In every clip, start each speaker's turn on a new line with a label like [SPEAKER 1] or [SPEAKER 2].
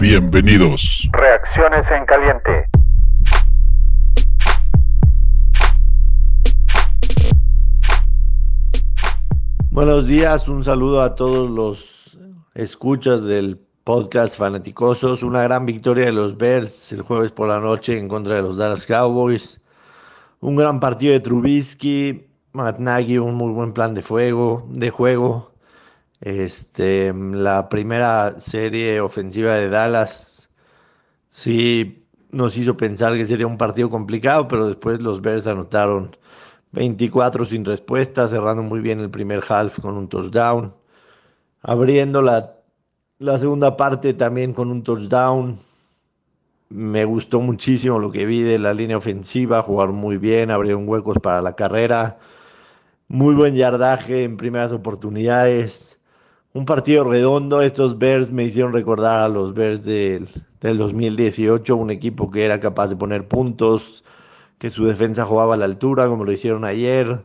[SPEAKER 1] Bienvenidos.
[SPEAKER 2] Reacciones en caliente.
[SPEAKER 3] Buenos días, un saludo a todos los escuchas del podcast Fanaticosos. Una gran victoria de los Bears el jueves por la noche en contra de los Dallas Cowboys. Un gran partido de Trubisky, Matt Nagy, un muy buen plan de fuego, de juego. Este, la primera serie ofensiva de Dallas sí nos hizo pensar que sería un partido complicado, pero después los Bears anotaron 24 sin respuesta, cerrando muy bien el primer half con un touchdown. Abriendo la, la segunda parte también con un touchdown. Me gustó muchísimo lo que vi de la línea ofensiva, jugar muy bien, abrieron huecos para la carrera. Muy buen yardaje en primeras oportunidades. Un partido redondo. Estos Bears me hicieron recordar a los Bears del, del 2018, un equipo que era capaz de poner puntos, que su defensa jugaba a la altura, como lo hicieron ayer.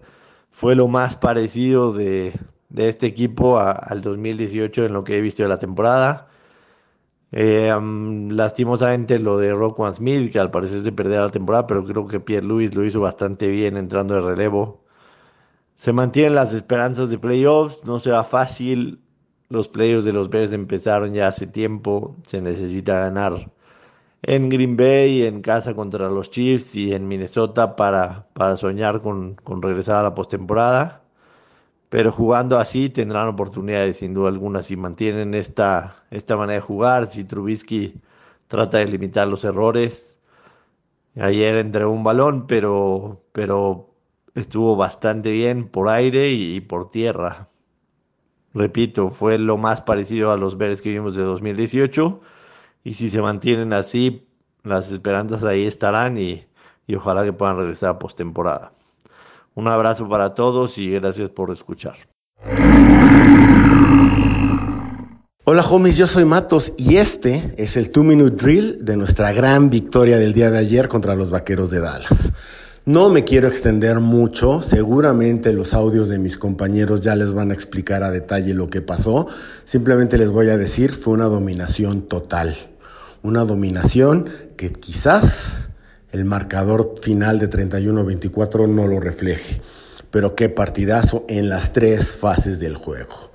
[SPEAKER 3] Fue lo más parecido de, de este equipo al 2018 en lo que he visto de la temporada. Eh, lastimosamente lo de Rockwan Smith, que al parecer se perderá la temporada, pero creo que Pierre Louis lo hizo bastante bien entrando de relevo. Se mantienen las esperanzas de playoffs, no será fácil. Los playoffs de los Bears empezaron ya hace tiempo, se necesita ganar en Green Bay, en casa contra los Chiefs y en Minnesota para, para soñar con, con regresar a la postemporada. Pero jugando así tendrán oportunidades sin duda alguna si mantienen esta, esta manera de jugar, si Trubisky trata de limitar los errores. Ayer entregó un balón, pero, pero estuvo bastante bien por aire y, y por tierra. Repito, fue lo más parecido a los Bears que vimos de 2018 y si se mantienen así, las esperanzas ahí estarán y, y ojalá que puedan regresar a postemporada. Un abrazo para todos y gracias por escuchar.
[SPEAKER 4] Hola homies, yo soy Matos y este es el 2 Minute Drill de nuestra gran victoria del día de ayer contra los Vaqueros de Dallas. No me quiero extender mucho, seguramente los audios de mis compañeros ya les van a explicar a detalle lo que pasó, simplemente les voy a decir, fue una dominación total, una dominación que quizás el marcador final de 31-24 no lo refleje, pero qué partidazo en las tres fases del juego.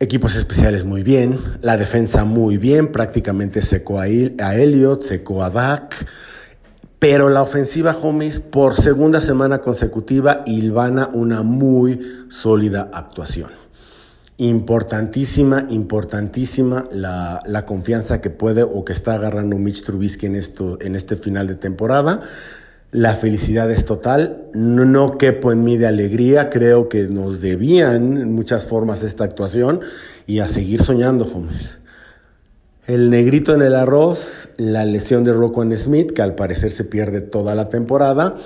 [SPEAKER 4] Equipos especiales muy bien, la defensa muy bien, prácticamente secó a, a Elliot, secó a Dak, pero la ofensiva homies por segunda semana consecutiva hilvana una muy sólida actuación. Importantísima, importantísima la, confianza que puede o que está agarrando Mitch Trubisky en, esto, en este final de temporada. La felicidad es total, no, no quepo en mí de alegría, creo que nos debían en muchas formas esta actuación y a seguir soñando, homies. El negrito en el arroz, la lesión de Roquan Smith, que al parecer se pierde toda la temporada,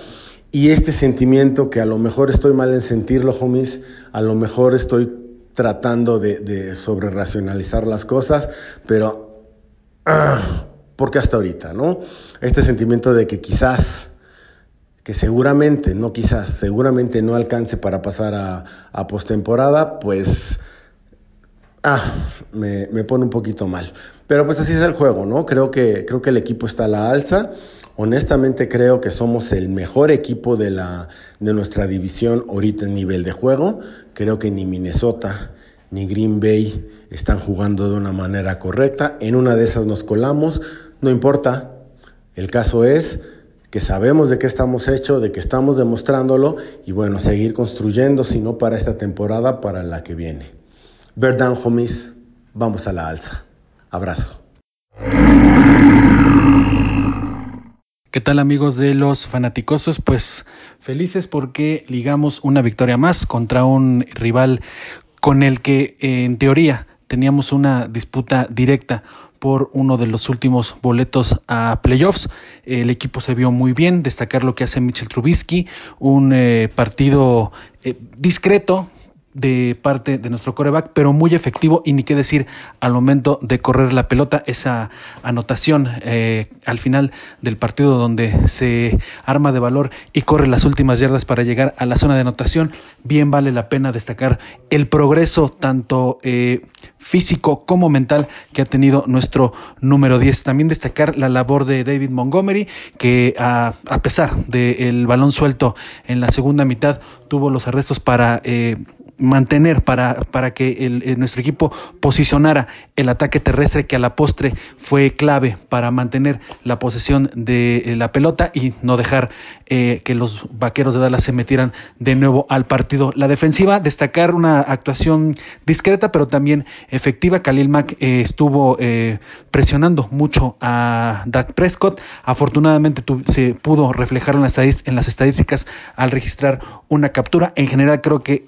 [SPEAKER 4] y este sentimiento que a lo mejor estoy mal en sentirlo, homies, a lo mejor estoy tratando de, de sobre racionalizar las cosas, pero ah, porque hasta ahorita, ¿no? Este sentimiento de que quizás, que seguramente, no quizás, seguramente no alcance para pasar a, a postemporada, pues ah, me, me, pone un poquito mal. Pero pues así es el juego, ¿no? Creo que, creo que el equipo está a la alza. Honestamente creo que somos el mejor equipo de, la, de nuestra división ahorita en nivel de juego. Creo que ni Minnesota ni Green Bay están jugando de una manera correcta. En una de esas nos colamos. No importa. El caso es que sabemos de qué estamos hechos, de que estamos demostrándolo y bueno, seguir construyendo, si no para esta temporada, para la que viene. Verdad, homies, vamos a la alza. Abrazo.
[SPEAKER 5] ¿Qué tal amigos de los fanaticosos? Pues felices porque ligamos una victoria más contra un rival con el que en teoría teníamos una disputa directa por uno de los últimos boletos a playoffs. El equipo se vio muy bien, destacar lo que hace Mitchell Trubisky, un eh, partido eh, discreto, de parte de nuestro coreback, pero muy efectivo y ni qué decir al momento de correr la pelota, esa anotación eh, al final del partido donde se arma de valor y corre las últimas yardas para llegar a la zona de anotación, bien vale la pena destacar el progreso tanto eh, físico como mental que ha tenido nuestro número 10. También destacar la labor de David Montgomery, que a, pesar del balón suelto en la segunda mitad, tuvo los arrestos para eh, mantener para, para que el, nuestro equipo posicionara el ataque terrestre que a la postre fue clave para mantener la posesión de eh, la pelota y no dejar eh, que los vaqueros de Dallas se metieran de nuevo al partido. La defensiva, destacar una actuación discreta pero también efectiva. Khalil Mack eh, estuvo presionando mucho a Dak Prescott. Afortunadamente se pudo reflejar en las, estadísticas al registrar una captura. En general creo que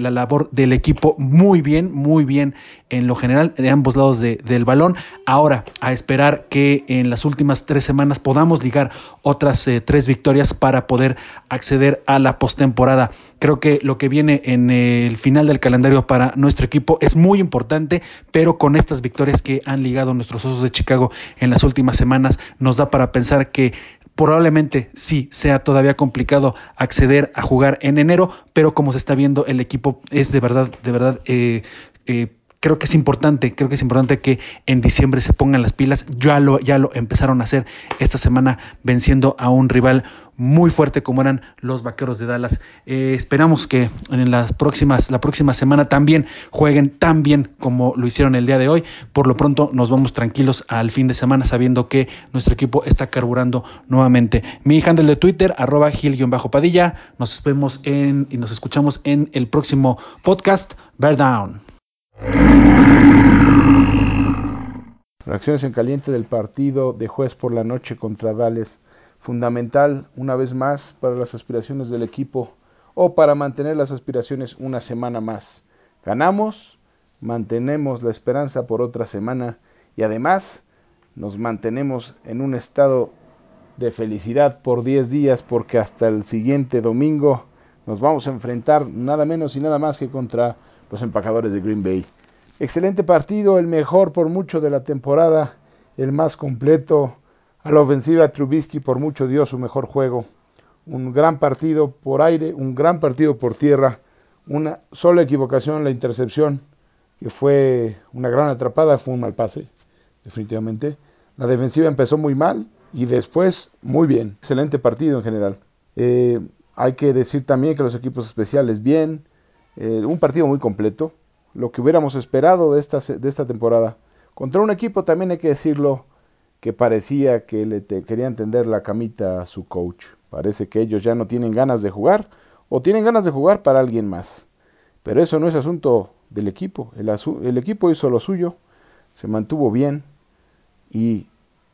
[SPEAKER 5] la labor del equipo muy bien, muy bien en lo general de ambos lados del balón. Ahora, a esperar que en las últimas tres semanas podamos ligar otras eh, tres victorias para poder acceder a la postemporada. Creo que lo que viene en el final del calendario para nuestro equipo es muy importante, pero con estas victorias que han ligado nuestros osos de Chicago en las últimas semanas, nos da para pensar que probablemente sí sea todavía complicado acceder a jugar en enero, pero como se está viendo, el equipo es de verdad, de verdad, eh, eh, creo que es importante, creo que es importante que en diciembre se pongan las pilas. Ya lo, ya lo empezaron a hacer esta semana venciendo a un rival muy fuerte como eran los Vaqueros de Dallas. Eh, esperamos que en las próximas, la próxima semana también jueguen tan bien como lo hicieron el día de hoy. Por lo pronto nos vamos tranquilos al fin de semana sabiendo que nuestro equipo está carburando nuevamente. Mi handle de Twitter, arroba gil-padilla. Nos vemos en y nos escuchamos en el próximo podcast. Bear Down.
[SPEAKER 1] Reacciones en caliente del partido de juez por la noche contra Dales. Fundamental, una vez más, para las aspiraciones del equipo o para mantener las aspiraciones una semana más. Ganamos, mantenemos la esperanza por otra semana y además nos mantenemos en un estado de felicidad por 10 días porque hasta el siguiente domingo nos vamos a enfrentar nada menos y nada más que contra los empacadores de Green Bay. Excelente partido, el mejor por mucho de la temporada, el más completo. A la ofensiva Trubisky por mucho dio su mejor juego. Un gran partido por aire, un gran partido por tierra. Una sola equivocación, la intercepción, que fue una gran atrapada, fue un mal pase, definitivamente. La defensiva empezó muy mal y después muy bien. Excelente partido en general. Eh, hay que decir también que los equipos especiales bien, eh, un partido muy completo, lo que hubiéramos esperado de esta, de esta temporada. Contra un equipo también hay que decirlo que parecía que le querían tender la camita a su coach. Parece que ellos ya no tienen ganas de jugar o tienen ganas de jugar para alguien más. Pero eso no es asunto del equipo. El, el equipo hizo lo suyo, se mantuvo bien y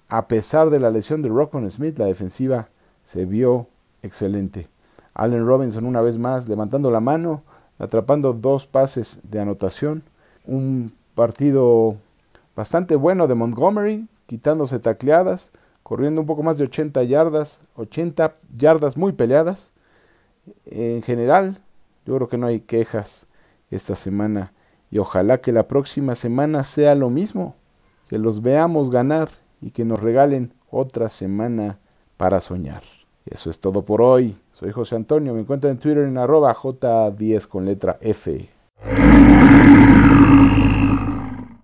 [SPEAKER 1] a pesar de la lesión de Rockman Smith, la defensiva se vio excelente. Allen Robinson una vez más levantando la mano, atrapando dos pases de anotación. Un partido bastante bueno de Montgomery, quitándose tacleadas, corriendo un poco más de 80 yardas, 80 yardas muy peleadas. En general, yo creo que no hay quejas esta semana y ojalá que la próxima semana sea lo mismo, que los veamos ganar y que nos regalen otra semana para soñar. Eso es todo por hoy. Soy José Antonio. Me encuentran en Twitter en arroba J10 con letra F.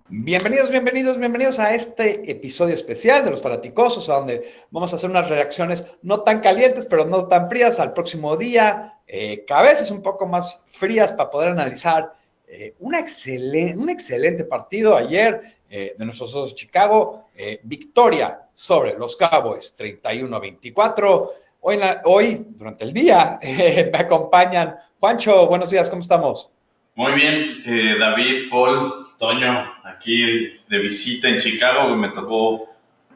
[SPEAKER 6] Bienvenidos, bienvenidos, bienvenidos a este episodio especial de los fanaticosos, donde vamos a hacer unas reacciones no tan calientes, pero no tan frías al próximo día, eh, cabezas un poco más frías para poder analizar eh, un excelente partido ayer eh, de nuestros dos Chicago, eh, victoria sobre los Cowboys 31 a 24. Hoy, hoy, durante el día, eh, me acompañan. Juancho, buenos días, ¿cómo estamos?
[SPEAKER 7] Muy bien, eh, David, Paul, Toño, aquí de visita en Chicago, me tocó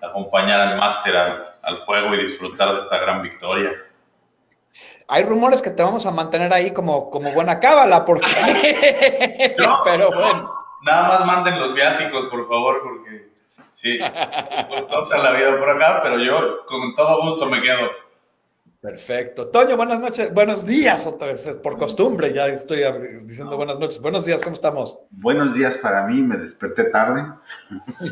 [SPEAKER 7] acompañar al máster al, juego y disfrutar de esta gran victoria.
[SPEAKER 6] Hay rumores que te vamos a mantener ahí como, como buena cábala, porque... Pero bueno.
[SPEAKER 7] Nada más manden los viáticos, por favor, porque sí, se la vida por acá, pero yo con todo gusto me quedo.
[SPEAKER 6] Perfecto. Toño, buenas noches, buenos días otra vez, por costumbre, ya estoy diciendo buenas noches. Buenos días, ¿cómo estamos?
[SPEAKER 8] Buenos días para mí, me desperté tarde.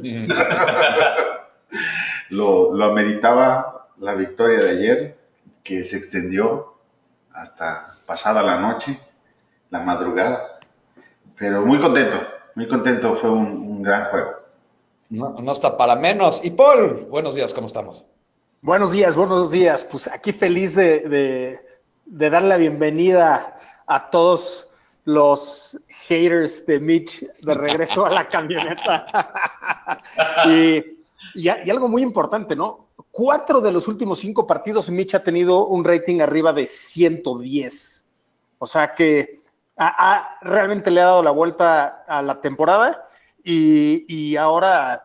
[SPEAKER 8] lo, lo ameritaba la victoria de ayer, que se extendió hasta pasada la noche, la madrugada. Pero muy contento, muy contento, fue un, un gran juego.
[SPEAKER 6] No, no está para menos. Y Paul, buenos días, ¿cómo estamos?
[SPEAKER 9] Buenos días, buenos días. Pues aquí feliz de, de, dar la bienvenida a todos los haters de Mitch de regreso a la camioneta. y, algo muy importante, ¿no? Cuatro de los últimos cinco partidos Mitch ha tenido un rating arriba de 110. O sea que realmente le ha dado la vuelta a la temporada y, y ahora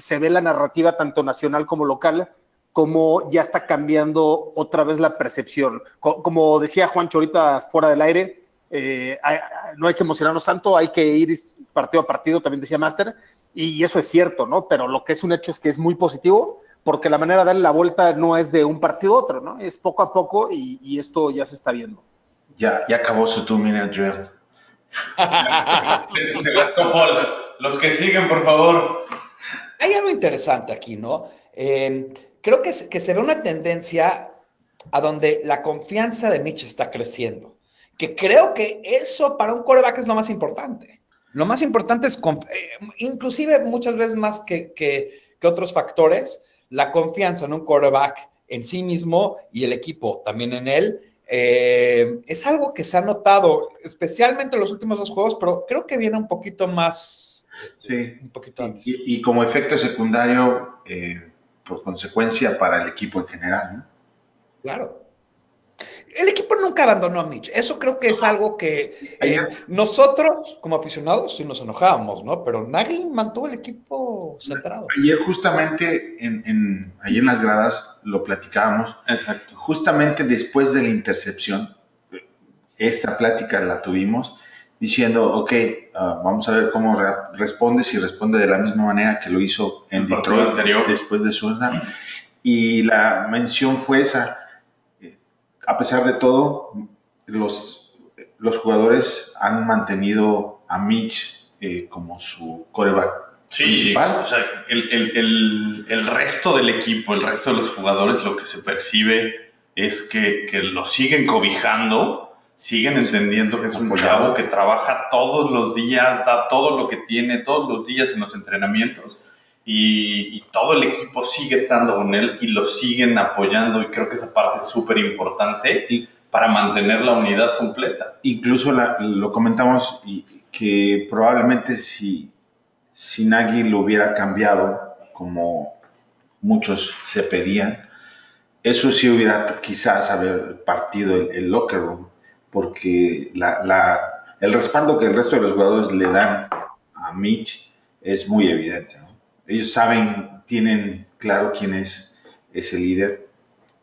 [SPEAKER 9] se ve la narrativa tanto nacional como local como ya está cambiando otra vez la percepción. Como decía Juancho ahorita fuera del aire, eh, hay, no hay que emocionarnos tanto, hay que ir partido a partido, también decía Master, y eso es cierto, ¿no? Pero lo que es un hecho es que es muy positivo, porque la manera de darle la vuelta no es de un partido a otro, ¿no? Es poco a poco y, y esto ya se está viendo.
[SPEAKER 8] Ya, ya acabó su two minute drill.
[SPEAKER 7] se gastó Paul. Los que siguen, por favor.
[SPEAKER 6] Hay algo interesante aquí, ¿no? Eh, creo que, que se ve una tendencia a donde la confianza de Mitch está creciendo. Que creo que eso para un coreback es lo más importante. Lo más importante es, eh, inclusive muchas veces más que, que, que, otros factores, la confianza en un coreback en sí mismo y el equipo también en él. Eh, es algo que se ha notado, especialmente en los últimos dos juegos, pero creo que viene un poquito más.
[SPEAKER 8] Sí.
[SPEAKER 6] Un poquito antes.
[SPEAKER 8] Y, y como efecto secundario, eh, por consecuencia para el equipo en general. ¿no?
[SPEAKER 6] Claro. El equipo nunca abandonó a Mitch. Eso creo que es algo que eh, nosotros, como aficionados, sí nos enojábamos, ¿no? Pero Nagy mantuvo el equipo centrado.
[SPEAKER 8] Ayer, justamente, en, en, ayer en las gradas lo platicábamos.
[SPEAKER 7] Exacto.
[SPEAKER 8] Justamente después de la intercepción, esta plática la tuvimos diciendo, ok, uh, vamos a ver cómo re responde, si responde de la misma manera que lo hizo en
[SPEAKER 7] El
[SPEAKER 8] Detroit
[SPEAKER 7] anterior.
[SPEAKER 8] después de su Y la mención fue esa. A pesar de todo, los, los jugadores han mantenido a Mitch eh, como su coreback
[SPEAKER 7] sí,
[SPEAKER 8] principal.
[SPEAKER 7] O sea, el, el, el, el, resto del equipo, el resto de los jugadores, lo que se percibe es que, que lo siguen cobijando siguen entendiendo que es un chavo que trabaja todos los días, da todo lo que tiene todos los días en los entrenamientos y, y todo el equipo sigue estando con él y lo siguen apoyando y creo que esa parte es súper importante para mantener la unidad completa.
[SPEAKER 8] Incluso la, lo comentamos y que probablemente si, si Nagy lo hubiera cambiado como muchos se pedían, eso sí hubiera quizás haber partido el, el locker room porque la, la, el respaldo que el resto de los jugadores le dan a Mitch es muy evidente. ¿no? Ellos saben, tienen claro quién es ese líder.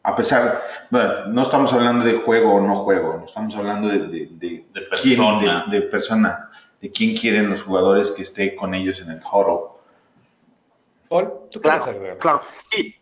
[SPEAKER 8] A pesar, bueno, no estamos hablando de juego o no juego, no estamos hablando de, de, de,
[SPEAKER 7] de persona.
[SPEAKER 8] Quién, de, persona, de quién quieren los jugadores que esté con ellos en el huddle.
[SPEAKER 6] Paul, ¿tú
[SPEAKER 9] claro, claro. Sí,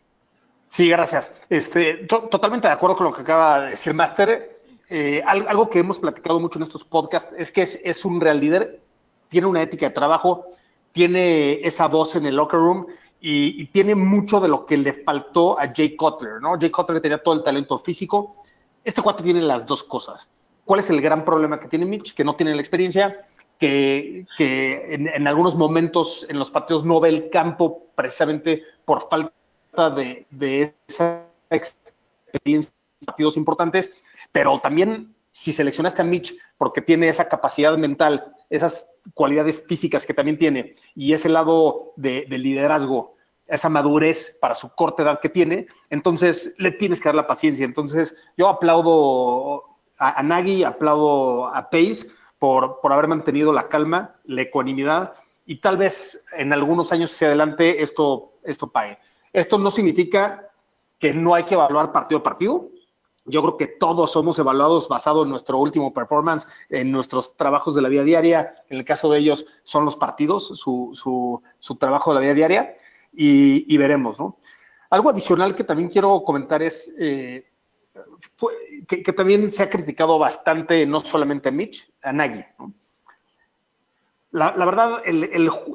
[SPEAKER 9] sí, gracias. Este, to totalmente de acuerdo con lo que acaba de decir Master eh, algo que hemos platicado mucho en estos podcasts es que es, es, un real líder, tiene una ética de trabajo, tiene esa voz en el locker room y, y, tiene mucho de lo que le faltó a Jay Cutler, ¿no? Jay Cutler tenía todo el talento físico. Este cuate tiene las dos cosas. ¿Cuál es el gran problema que tiene Mitch? Que no tiene la experiencia, que, que en, en, algunos momentos en los partidos no ve el campo precisamente por falta de, de esa experiencia en partidos importantes pero también si seleccionaste a Mitch porque tiene esa capacidad mental, esas cualidades físicas que también tiene y ese lado de, de, liderazgo, esa madurez para su corta edad que tiene, entonces le tienes que dar la paciencia. Entonces yo aplaudo a, a Nagy, aplaudo a Pace por, por haber mantenido la calma, la ecuanimidad y tal vez en algunos años hacia adelante esto, esto pague. Esto no significa que no hay que evaluar partido a partido, yo creo que todos somos evaluados basado en nuestro último performance, en nuestros trabajos de la vida diaria. En el caso de ellos son los partidos, su, su, trabajo de la vida diaria, y, veremos, ¿no? Algo adicional que también quiero comentar es, eh, que, también se ha criticado bastante, no solamente a Mitch, a Nagy. La, verdad, el,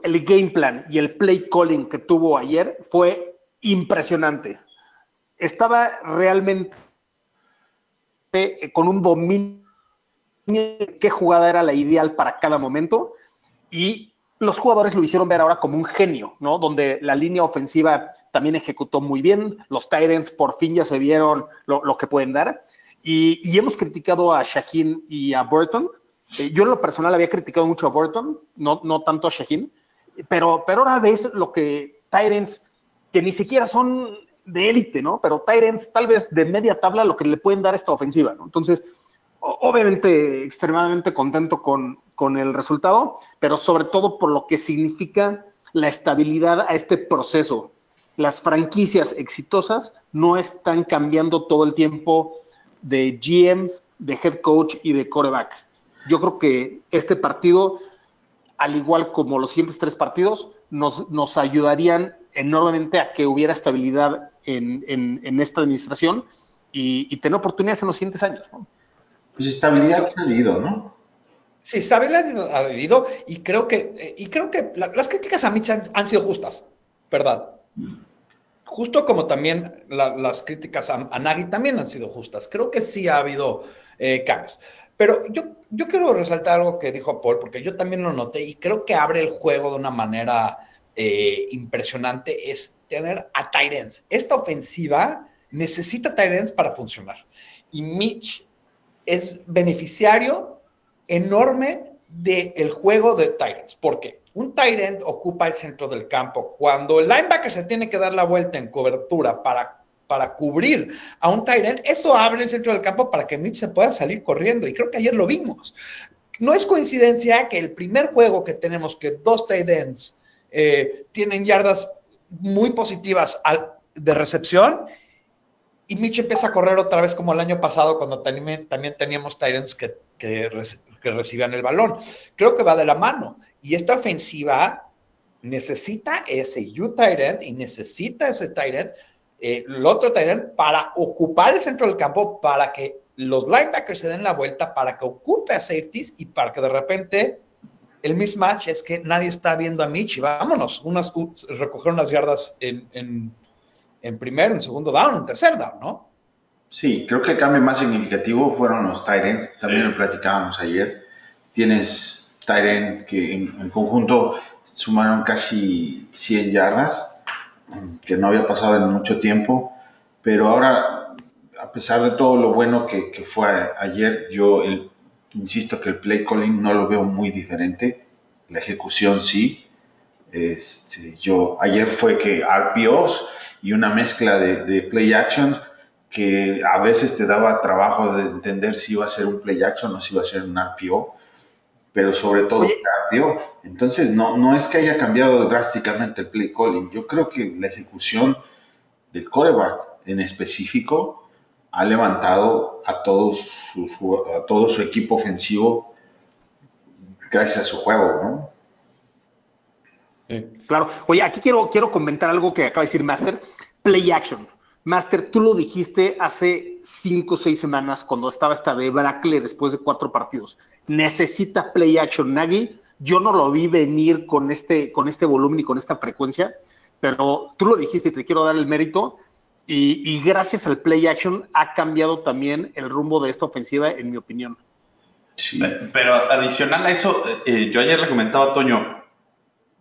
[SPEAKER 9] el, game plan y el play calling que tuvo ayer fue impresionante. Estaba realmente con un dominio qué jugada era la ideal para cada momento y los jugadores lo hicieron ver ahora como un genio, ¿no? Donde la línea ofensiva también ejecutó muy bien, los Tyrants por fin ya se vieron lo, que pueden dar y, hemos criticado a Shaheen y a Burton. Eh, yo en lo personal había criticado mucho a Burton, no, no tanto a Shaheen, pero, pero ahora ves lo que Tyrants, que ni siquiera son de élite, ¿no? Pero Tyrants tal vez de media tabla lo que le pueden dar a esta ofensiva, ¿no? Entonces, obviamente extremadamente contento con, el resultado, pero sobre todo por lo que significa la estabilidad a este proceso. Las franquicias exitosas no están cambiando todo el tiempo de GM, de head coach y de quarterback. Yo creo que este partido, al igual como los siguientes tres partidos, nos, nos ayudarían enormemente a que hubiera estabilidad en, esta administración y, y, tener oportunidades en los siguientes años. ¿no?
[SPEAKER 8] Pues estabilidad ha habido, ¿no?
[SPEAKER 6] Sí, estabilidad ha habido y creo que, y creo que las críticas a Mitch han, sido justas, ¿verdad? Justo como también las críticas a, Nagy también han sido justas. Creo que sí ha habido eh, cambios. Pero yo, yo quiero resaltar algo que dijo Paul, porque yo también lo noté y creo que abre el juego de una manera eh, impresionante, es tener a Tyrants. Esta ofensiva necesita Tyrants para funcionar. Y Mitch es beneficiario enorme del juego de Tyrants. porque Un Tyrant ocupa el centro del campo. Cuando el linebacker se tiene que dar la vuelta en cobertura para, para cubrir a un Tyrant, eso abre el centro del campo para que Mitch se pueda salir corriendo. Y creo que ayer lo vimos. No es coincidencia que el primer juego que tenemos, que dos Tyrants eh, tienen yardas muy positivas de recepción y Mitch empieza a correr otra vez como el año pasado cuando también, teníamos que, que, recibían el balón. Creo que va de la mano. Y esta ofensiva necesita ese U Tyrant y necesita ese Tyrant, eh, el otro Tyrant, para ocupar el centro del campo, para que los linebackers se den la vuelta, para que ocupe a safeties y para que de repente el mismatch es que nadie está viendo a Mitch y vámonos, unas, recoger unas yardas en en primero, en segundo down, en tercer down, ¿no?
[SPEAKER 8] Sí, creo que el cambio más significativo fueron los tight también lo platicábamos ayer. Tienes tight que en, conjunto sumaron casi 100 yardas, que no había pasado en mucho tiempo, pero ahora, a pesar de todo lo bueno que, que fue ayer, yo insisto que el play calling no lo veo muy diferente, la ejecución sí. Este, yo, ayer fue que RPOs, y una mezcla de, play actions que a veces te daba trabajo de entender si iba a ser un play action o si iba a ser un RPO, pero sobre todo RPO. Entonces, no, no es que haya cambiado drásticamente el play calling. Yo creo que la ejecución del coreback en específico ha levantado a, todos su, a todo su equipo ofensivo gracias a su juego, ¿no?
[SPEAKER 9] Claro. Oye, aquí quiero, quiero comentar algo que acaba de decir Master. Play action. Master, tú lo dijiste hace cinco o seis semanas cuando estaba esta de Bracle después de cuatro partidos. Necesita play action Nagy. Yo no lo vi venir con este, con este volumen y con esta frecuencia, pero tú lo dijiste y te quiero dar el mérito. Y, gracias al play action ha cambiado también el rumbo de esta ofensiva, en mi opinión.
[SPEAKER 7] Sí. Pero adicional a eso, eh, yo ayer le comentaba a Toño,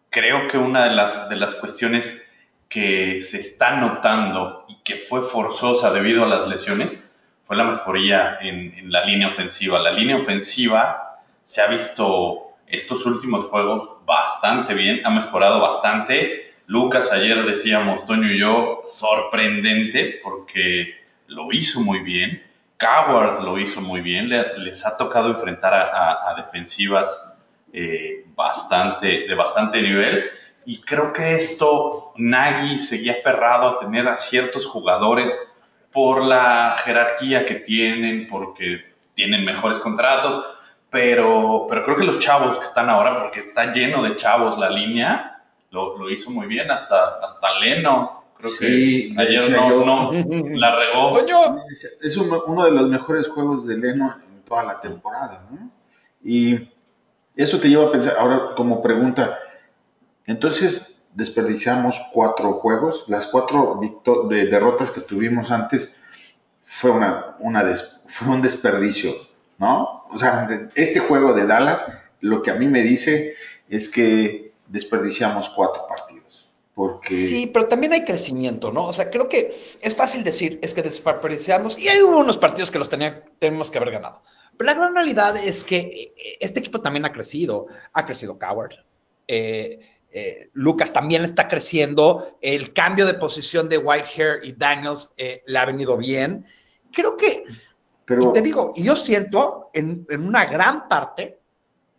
[SPEAKER 7] creo que una de las, de las cuestiones que se está notando y que fue forzosa debido a las lesiones fue la mejoría en, la línea ofensiva. La línea ofensiva se ha visto estos últimos juegos bastante bien, ha mejorado bastante. Lucas ayer decíamos, Toño y yo, sorprendente porque lo hizo muy bien. Coward lo hizo muy bien, les ha tocado enfrentar a, defensivas eh, bastante, de bastante nivel. Y creo que esto, Nagy seguía aferrado a tener a ciertos jugadores por la jerarquía que tienen, porque tienen mejores contratos, pero, pero creo que los chavos que están ahora, porque está lleno de chavos la línea, lo, lo hizo muy bien, hasta, hasta Leno Creo
[SPEAKER 8] Sí,
[SPEAKER 7] que ayer no,
[SPEAKER 8] yo.
[SPEAKER 7] no la regó.
[SPEAKER 6] Coño.
[SPEAKER 8] Es uno, uno de los mejores juegos de Leno en toda la temporada, ¿no? Y eso te lleva a pensar, ahora como pregunta, entonces desperdiciamos cuatro juegos, las cuatro de- derrotas que tuvimos antes fue, una, una des- fue un desperdicio, ¿no? O sea, este juego de Dallas, lo que a mí me dice es que desperdiciamos cuatro partidos, porque...
[SPEAKER 6] Sí, pero también hay crecimiento, ¿no? O sea, creo que es fácil decir, es que desperdiciamos, y hay unos partidos que los tenía, tenemos que haber ganado. Pero la gran realidad es que eh, este equipo también ha crecido. Ha crecido Coward. Eh, eh, Lucas también está creciendo. El cambio de posición de Whitehair y Daniels eh, le ha venido bien. Creo que,
[SPEAKER 8] pero
[SPEAKER 6] y te digo, y yo siento en, en una gran parte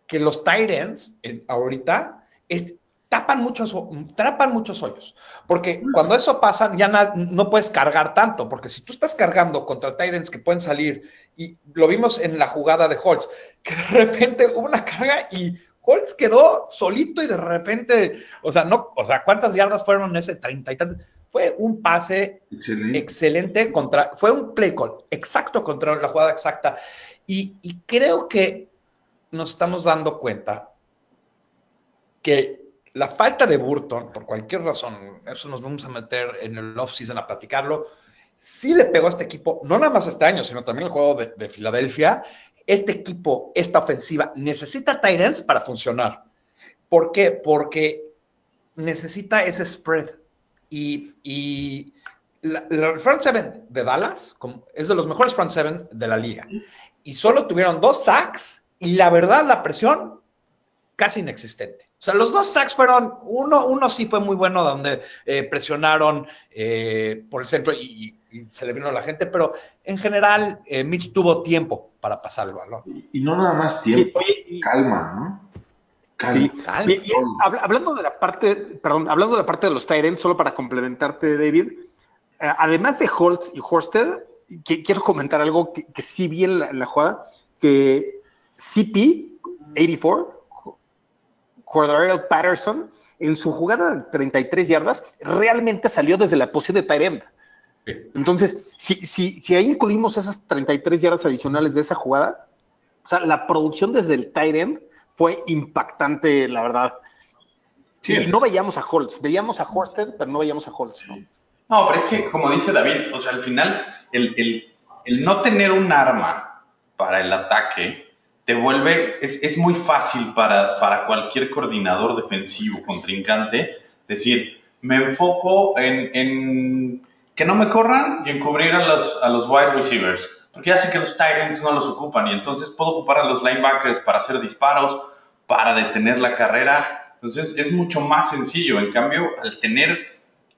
[SPEAKER 6] que los Titans ahorita es- tapan muchos, tapan muchos hoyos. Porque cuando eso pasa, ya na- no puedes cargar tanto. Porque si tú estás cargando contra Titans que pueden salir, y lo vimos en la jugada de Holtz, que de repente hubo una carga y Holtz quedó solito y de repente, o sea, no, o sea, ¿cuántas yardas fueron en ese treinta y tantos? Fue un pase
[SPEAKER 8] excelente.
[SPEAKER 6] excelente contra, fue un play call exacto contra la jugada exacta. Y, y creo que nos estamos dando cuenta que la falta de Burton, por cualquier razón, eso nos vamos a meter en el offseason a platicarlo, sí le pegó a este equipo, no nada más este año, sino también el juego de, de Filadelfia. Este equipo, esta ofensiva, necesita Titans para funcionar. ¿Por qué? Porque necesita ese spread. Y, y la, la front seven de Dallas es de los mejores front seven de la liga. Y solo tuvieron dos sacks y la verdad la presión casi inexistente. O sea, los dos sacks fueron, uno, uno sí fue muy bueno donde eh, presionaron eh, por el centro y, y, se le vino a la gente, pero en general eh, Mitch tuvo tiempo para pasar el balón.
[SPEAKER 8] Y no nada más tiempo,
[SPEAKER 9] Sí, oye, y-
[SPEAKER 8] calma, ¿no? Calma.
[SPEAKER 9] Sí.
[SPEAKER 6] Calma.
[SPEAKER 9] Y- y hab- hablando de la parte, perdón, hablando de la parte de los Tyrants, solo para complementarte, David, eh, además de Holtz y Horsted, que- quiero comentar algo que, que sí vi en la, en la jugada, que CP84, Cordero Patterson, en su jugada de 33 yardas, realmente salió desde la posición de tight end. Entonces, si, si, si ahí incluimos esas 33 yardas adicionales de esa jugada, o sea, la producción desde el tight end fue impactante, la verdad.
[SPEAKER 8] Sí.
[SPEAKER 9] Y no veíamos a Holtz, veíamos a Horsted, pero no veíamos a Holtz. ¿no?
[SPEAKER 7] No, pero es que, como dice David, o sea, al final, el, el- el no tener un arma para el ataque te vuelve, es, es muy fácil para, para cualquier coordinador defensivo, contrincante, decir, me enfoco en, en que no me corran y en cubrir a los, a los wide receivers, porque ya sé que los ends no los ocupan y entonces puedo ocupar a los linebackers para hacer disparos, para detener la carrera. Entonces es mucho más sencillo. En cambio, al tener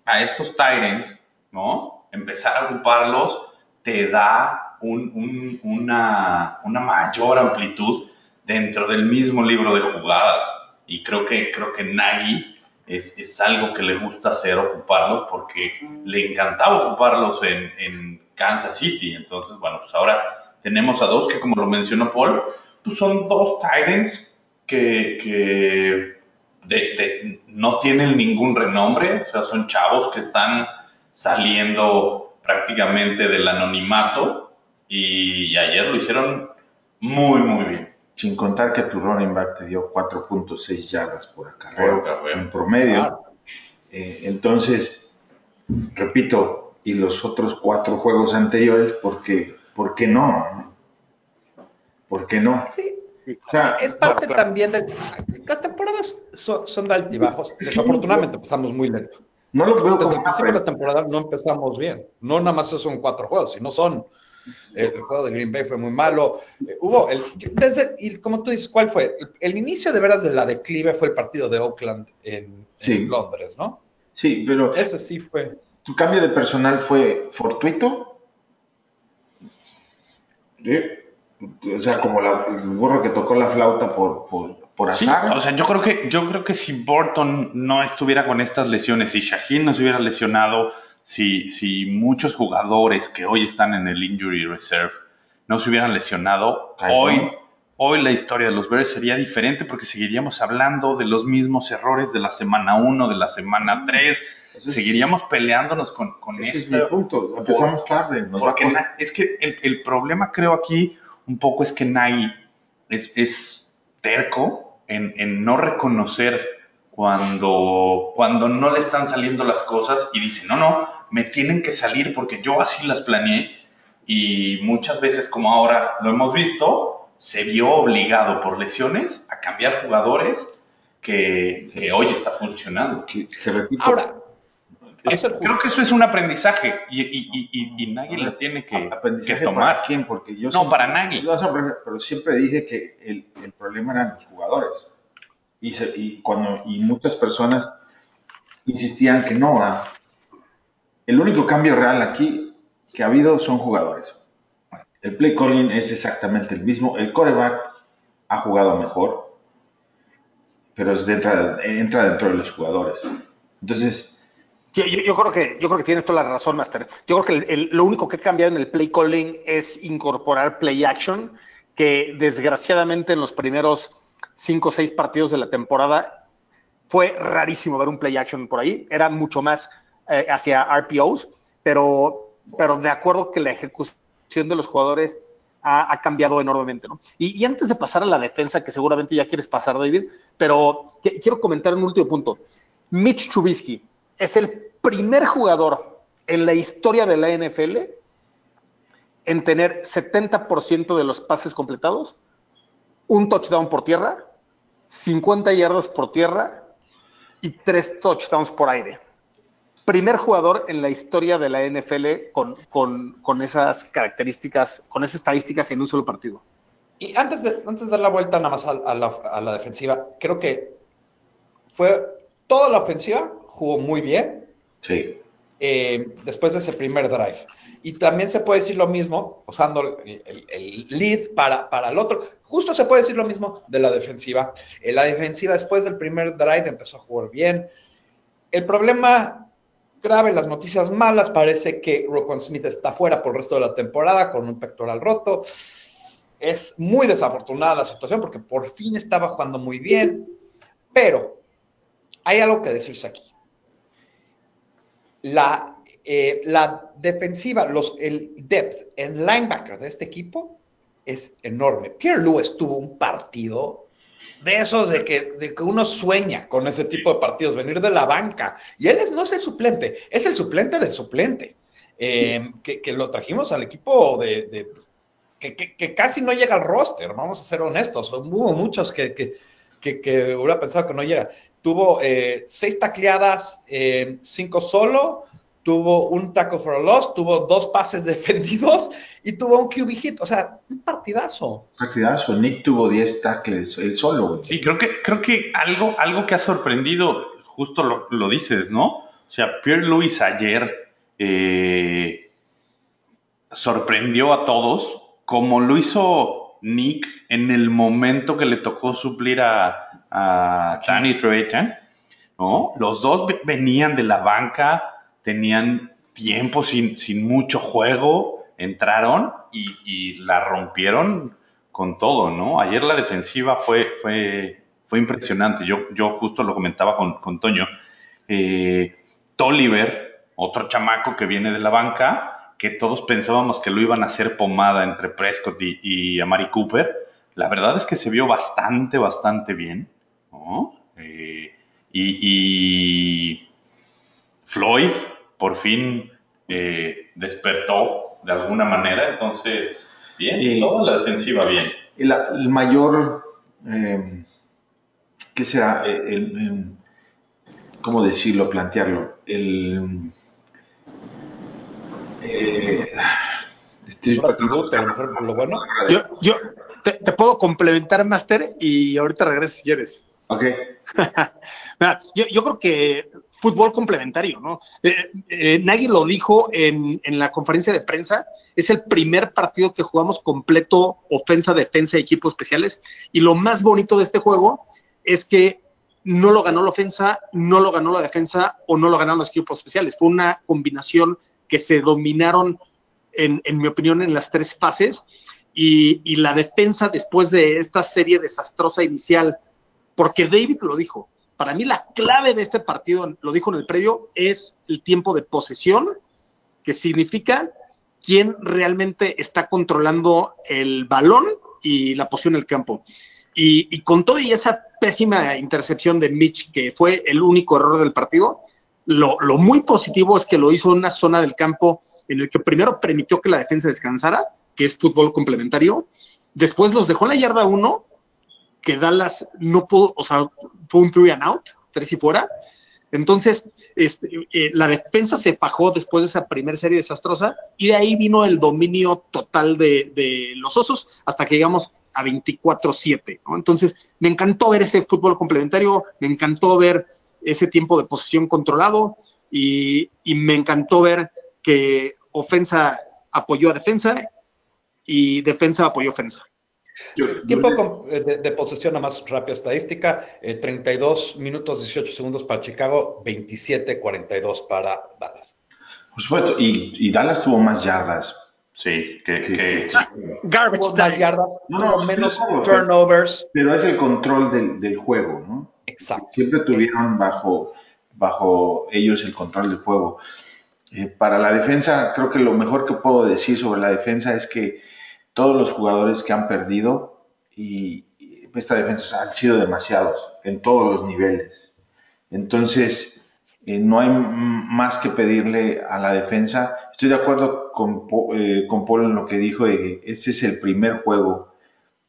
[SPEAKER 7] a estos Tyrants, ¿no? Empezar a ocuparlos te da un- un- una, mayor amplitud dentro del mismo libro de jugadas. Y creo que, creo que Nagy es, es algo que le gusta hacer, ocuparlos, porque le encantaba ocuparlos en, en Kansas City. Entonces, bueno, pues ahora tenemos a dos que, como lo mencionó Paul, pues son dos Tyrants que, que no tienen ningún renombre, o sea, son chavos que están saliendo prácticamente del anonimato y, ayer lo hicieron muy, muy bien.
[SPEAKER 8] Sin contar que tu running back te dio 4.6 yardas por acarreo en promedio. Eh, entonces, repito, y los otros cuatro juegos anteriores, ¿por qué, ¿por qué no? ¿Por qué no?
[SPEAKER 6] Sí.
[SPEAKER 8] O sea,
[SPEAKER 6] Es parte
[SPEAKER 9] claro.
[SPEAKER 6] también de. Las temporadas son, son de altibajos. Desafortunadamente empezamos muy lento.
[SPEAKER 8] no lo veo
[SPEAKER 6] Desde
[SPEAKER 8] como
[SPEAKER 6] el principio de la temporada no empezamos bien. No nada más son cuatro juegos, sino son. Eh, El juego de Green Bay fue muy malo. Eh, hubo el. Desde, y como tú dices, ¿cuál fue? El, el inicio de veras de la declive fue el partido de Oakland en,
[SPEAKER 8] Sí.
[SPEAKER 6] en Londres, ¿no?
[SPEAKER 8] Sí, pero
[SPEAKER 6] Ese sí fue.
[SPEAKER 8] ¿tu cambio de personal fue fortuito? ¿Sí? O sea, como la- el burro que tocó la flauta por, por, por
[SPEAKER 7] Sí,
[SPEAKER 8] azar.
[SPEAKER 7] o sea, yo creo que yo creo que si Burton no estuviera con estas lesiones, si Shaheen no se hubiera lesionado, si, si muchos jugadores que hoy están en el injury reserve no se hubieran lesionado, hoy, hoy la historia de los Bears sería diferente porque seguiríamos hablando de los mismos errores de la semana 1, de la semana 3.
[SPEAKER 8] Entonces,
[SPEAKER 7] seguiríamos peleándonos con, con
[SPEAKER 8] Ese es mi punto. Empezamos tarde. Nos
[SPEAKER 7] Porque na- es que el, el problema creo aquí un poco es que Nagy es, es terco en, en no reconocer cuando, cuando no le están saliendo las cosas y dice, no, no, me tienen que salir porque yo así las planeé y muchas veces como ahora lo hemos visto, se vio obligado por lesiones a cambiar jugadores que, que hoy está funcionando.
[SPEAKER 8] que, que repito,
[SPEAKER 6] Ahora, es
[SPEAKER 7] Creo que eso es un aprendizaje y, y, y, y- y Nagy lo tiene que,
[SPEAKER 8] aprendizaje
[SPEAKER 7] que tomar.
[SPEAKER 8] para quién, porque yo
[SPEAKER 7] No,
[SPEAKER 8] siempre-
[SPEAKER 7] para Nagy.
[SPEAKER 8] Pero siempre dije que el, el problema eran los jugadores. Y, cuando, y muchas personas insistían que no. El único cambio real aquí que ha habido son jugadores. El play calling es exactamente el mismo. El coreback ha jugado mejor, pero es dentro, entra dentro de los jugadores. Entonces,
[SPEAKER 9] Yo, yo- creo que, yo creo que tienes toda la razón, Master. Yo creo que lo único que ha cambiado en el play calling es incorporar play action, que desgraciadamente en los primeros cinco o seis partidos de la temporada fue rarísimo ver un play action por ahí. Era mucho más eh, hacia RPOs, pero, pero de acuerdo que la ejecución de los jugadores ha, cambiado enormemente. ¿no? Y, antes de pasar a la defensa, que seguramente ya quieres pasar, David, pero quiero comentar un último punto. Mitch Trubisky es el primer jugador en la historia de la NFL en tener 70% de los pases completados, un touchdown por tierra, 50 yardas por tierra y tres touchdowns por aire. Primer jugador en la historia de la NFL con, con- con esas características, con esas estadísticas en un solo partido.
[SPEAKER 6] Y antes de, antes de dar la vuelta nada más a, a la, a la defensiva, creo que fue toda la ofensiva, jugó muy bien
[SPEAKER 8] sí.
[SPEAKER 6] eh, después de ese primer drive. Y también se puede decir lo mismo, usando el, el- el lead para, para el otro. Justo se puede decir lo mismo de la defensiva. Eh, la defensiva después del primer drive empezó a jugar bien. El problema grave, las noticias malas, parece que Roquan Smith está fuera por el resto de la temporada con un pectoral roto. Es muy desafortunada la situación porque por fin estaba jugando muy bien, pero hay algo que decirse aquí. La, eh, la defensiva, los, el depth, el linebacker de este equipo es enorme. Pierre Lewis tuvo un partido de esos de que, de que uno sueña con ese tipo de partidos, venir de la banca. Y él es, no es el suplente, es el suplente del suplente. Eh, que, que lo trajimos al equipo de, de- que, que- que casi no llega al roster, vamos a ser honestos. Hubo muchos que, hubiera pensado que no llega. Tuvo eh, seis tacleadas, eh, cinco solo, tuvo un tackle for a loss, tuvo dos pases defendidos y tuvo un QB hit. O sea, un partidazo.
[SPEAKER 8] Partidazo. Nick tuvo 10 tackles, él solo. güey.
[SPEAKER 7] Sí, creo que, creo que algo, algo que ha sorprendido, justo lo, lo dices, ¿no? O sea, Pierre Louis ayer eh, sorprendió a todos, como lo hizo Nick en el momento que le tocó suplir a, a Danny Trevathan, ¿no? Los dos ve- venían de la banca, tenían tiempo sin, sin mucho juego, entraron y, y la rompieron con todo, ¿no? Ayer la defensiva fue, fue, fue impresionante. Yo, yo justo lo comentaba con, con Toño. Eh, Tolliver, otro chamaco que viene de la banca, que todos pensábamos que lo iban a hacer pomada entre Prescott y, y Amari Cooper. La verdad es que se vio bastante, bastante bien, ¿no? Eh, y, y Floyd por fin eh, despertó de alguna manera, entonces, bien,
[SPEAKER 8] Y-
[SPEAKER 7] toda la defensiva bien.
[SPEAKER 8] Y la- el mayor, eh, ¿qué será? Eh, El, el- ¿Cómo decirlo, plantearlo? El, eh, estoy tratando de buscar-
[SPEAKER 6] A lo mejor lo bueno.
[SPEAKER 9] Yo, yo te, te puedo complementar, Master, y ahorita regreso si quieres.
[SPEAKER 8] Ok,
[SPEAKER 9] Mira, yo, yo creo que fútbol complementario, ¿no? Eh, eh, lo dijo en, en la conferencia de prensa, es el primer partido que jugamos completo ofensa, defensa equipos especiales. Y lo más bonito de este juego es que no lo ganó la ofensa, no lo ganó la defensa o no lo ganaron los equipos especiales. Fue una combinación que se dominaron, en, en mi opinión, en las tres fases. y, y la defensa después de esta serie desastrosa inicial, porque David lo dijo, para mí la clave de este partido, lo dijo en el previo, es el tiempo de posesión, que significa quién realmente está controlando el balón y la posición en el campo. Y, con todo y esa pésima intercepción de Mitch, que fue el único error del partido, lo, muy positivo es que lo hizo en una zona del campo en el que primero permitió que la defensa descansara, que es fútbol complementario, después los dejó en la yarda uno, que Dallas no pudo, o sea, fue un three and out, tres y fuera. Entonces, este, eh, la defensa se pajó después de esa primera serie desastrosa y de ahí vino el dominio total de, de los osos hasta que llegamos a 24-7. ¿no? Entonces, me encantó ver ese fútbol complementario, me encantó ver ese tiempo de posesión controlado y, y me encantó ver que ofensa apoyó a defensa y defensa apoyó ofensa.
[SPEAKER 6] Yo, Tiempo yo, de, de, posesión, nada más rápida estadística, eh, 32 minutos 18 segundos para Chicago, 27-42 para Dallas.
[SPEAKER 8] Por supuesto, y, y, Dallas tuvo más yardas.
[SPEAKER 7] Sí, que... que, que
[SPEAKER 6] garbage más yardas, no, no, menos no, turnovers.
[SPEAKER 8] Pero es el control del, del, juego, ¿no?
[SPEAKER 6] Exacto.
[SPEAKER 8] Siempre tuvieron bajo, bajo ellos el control del juego. Eh, para la defensa, creo que lo mejor que puedo decir sobre la defensa es que todos los jugadores que han perdido y, esta defensa han sido demasiados en todos los niveles. Entonces, eh, no hay más que pedirle a la defensa. Estoy de acuerdo con, eh, con Paul en lo que dijo de que ese es el primer juego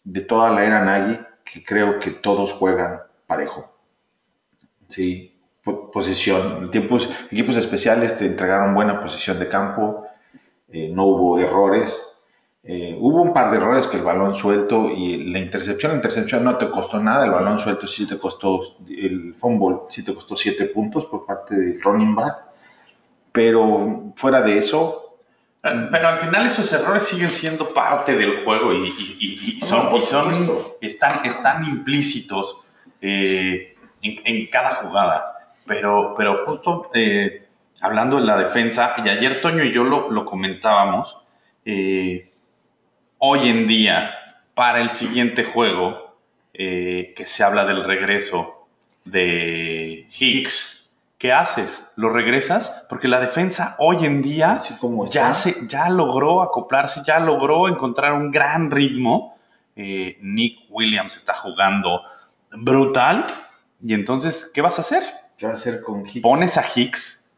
[SPEAKER 8] de toda la era Nagy que creo que todos juegan parejo. Sí, posición. Tiempos, equipos especiales te entregaron buena posición de campo, eh, no hubo errores. Eh, hubo un par de errores que el balón suelto y la intercepción, la intercepción no te costó nada, el balón suelto sí te costó, el fumble sí te costó 7 puntos por parte del running back, pero fuera de eso...
[SPEAKER 7] Pero al final esos errores siguen siendo parte del juego y, y, y, y son, son están, están implícitos eh, en, en, cada jugada, pero, pero justo eh, hablando de la defensa, y ayer Toño y yo lo, lo comentábamos, eh, hoy en día para el siguiente juego, eh, que se habla del regreso de Hicks, ¿qué haces? ¿Lo regresas? Porque la defensa hoy en día ya, se, ya logró acoplarse, ya logró encontrar un gran ritmo. Eh, Nick Williams está jugando brutal. Y entonces, ¿qué vas a hacer?
[SPEAKER 8] ¿Qué vas a hacer con Hicks?
[SPEAKER 7] Pones a Hicks.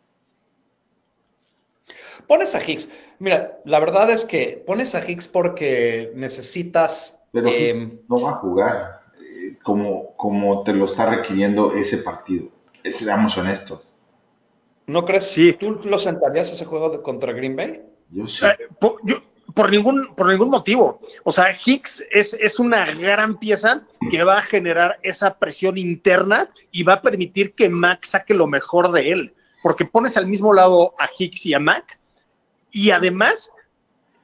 [SPEAKER 6] Pones a Hicks. Mira, la verdad es que pones a Hicks porque necesitas.
[SPEAKER 8] Pero eh, no va a jugar eh, como, como te lo está requiriendo ese partido. Seamos honestos.
[SPEAKER 6] ¿No crees? Sí. ¿Tú lo sentarías ese juego de, contra Green Bay?
[SPEAKER 8] Yo sí.
[SPEAKER 9] Eh, por, yo, por, ningún, por ningún motivo. O sea, Hicks es, es una gran pieza que va a generar esa presión interna y va a permitir que Mac saque lo mejor de él. Porque pones al mismo lado a Hicks y a Mac y además,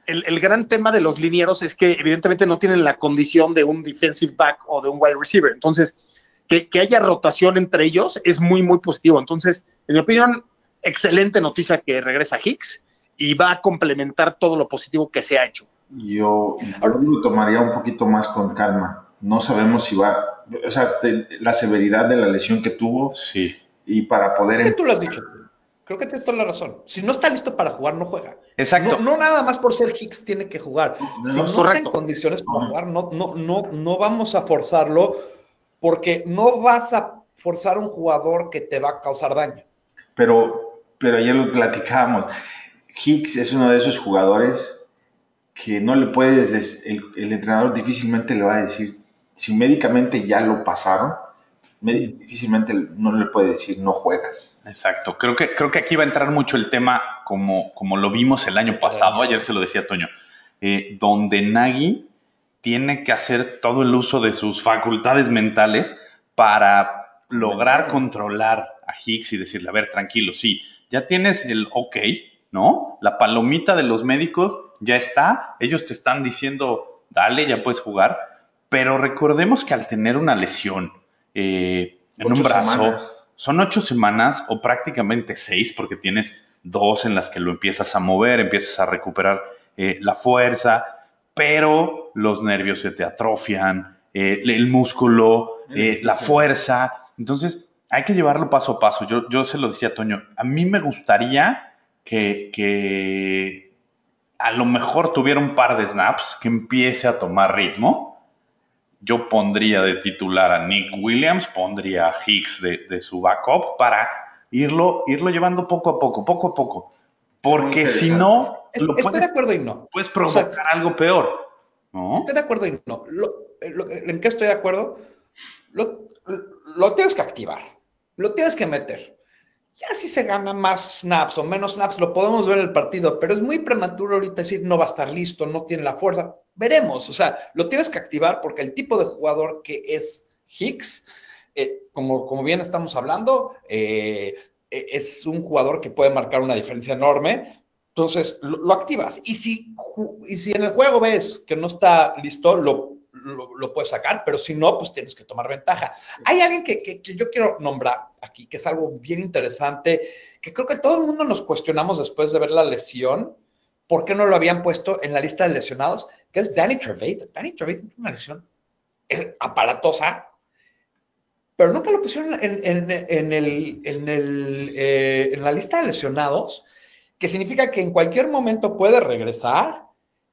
[SPEAKER 9] el, el, gran tema de los linieros es que evidentemente no tienen la condición de un defensive back o de un wide receiver. Entonces, que, que haya rotación entre ellos es muy, muy positivo. Entonces, en mi opinión, excelente noticia que regresa Hicks y va a complementar todo lo positivo que se ha hecho.
[SPEAKER 8] Yo, yo lo tomaría un poquito más con calma. No sabemos si va, o sea, la severidad de la lesión que tuvo.
[SPEAKER 7] Sí.
[SPEAKER 8] Y para poder.
[SPEAKER 6] ¿Qué tú lo has dicho? Creo que tienes toda la razón. Si no está listo para jugar, no juega.
[SPEAKER 7] Exacto.
[SPEAKER 6] No, no nada más por ser Hicks tiene que jugar. Si no, no está en condiciones para jugar, no, no, no, no vamos a forzarlo porque no vas a forzar a un jugador que te va a causar daño.
[SPEAKER 8] Pero, pero ayer lo platicábamos. Hicks es uno de esos jugadores que no le puedes, el, el entrenador difícilmente le va a decir, si médicamente ya lo pasaron, difícilmente no le puede decir no juegas.
[SPEAKER 7] Exacto. Creo que, creo que aquí va a entrar mucho el tema como, como lo vimos el año pasado, ayer se lo decía Toño, eh, donde Nagy tiene que hacer todo el uso de sus facultades mentales para lograr controlar a Hicks y decirle, a ver, tranquilo, sí, ya tienes el ok, ¿no? La palomita de los médicos ya está, ellos te están diciendo, dale, ya puedes jugar, pero recordemos que al tener una lesión, eh, en ocho un brazo. Semanas. Son ocho semanas o prácticamente seis porque tienes dos en las que lo empiezas a mover, empiezas a recuperar eh, la fuerza. pero los nervios se te atrofian, eh, el músculo, eh, la fuerza. Entonces, hay que llevarlo paso a paso. Yo, yo se lo decía a Toño, a mí me gustaría que, que a lo mejor tuviera un par de snaps, que empiece a tomar ritmo. Yo pondría de titular a Nick Williams, pondría a Hicks de, de su backup para irlo, irlo llevando poco a poco, poco a poco. Porque si no,
[SPEAKER 6] lo Estoy de acuerdo y no.
[SPEAKER 7] Puedes provocar algo peor. ¿no?
[SPEAKER 6] Estoy de acuerdo y no. ¿En qué estoy de acuerdo? Lo, lo tienes que activar, lo tienes que meter. Ya si se gana más snaps o menos snaps, lo podemos ver en el partido, pero es muy prematuro ahorita decir no va a estar listo, no tiene la fuerza. Veremos, o sea, lo tienes que activar porque el tipo de jugador que es Hicks, eh, como, como bien estamos hablando, eh, e, es un jugador que puede marcar una diferencia enorme. Entonces, lo, activas. Y si, y si en el juego ves que no está listo, lo lo, puedes sacar, pero si no, pues tienes que tomar ventaja. Hay alguien que, que, yo quiero nombrar aquí, que es algo bien interesante, que creo que todo el mundo nos cuestionamos después de ver la lesión, ¿por qué no lo habían puesto en la lista de lesionados? Que es Danny Trevathan. Danny Trevathan tiene una lesión aparatosa, pero nunca lo pusieron en, en, en, el, en, el, eh, en la lista de lesionados, que significa que en cualquier momento puede regresar.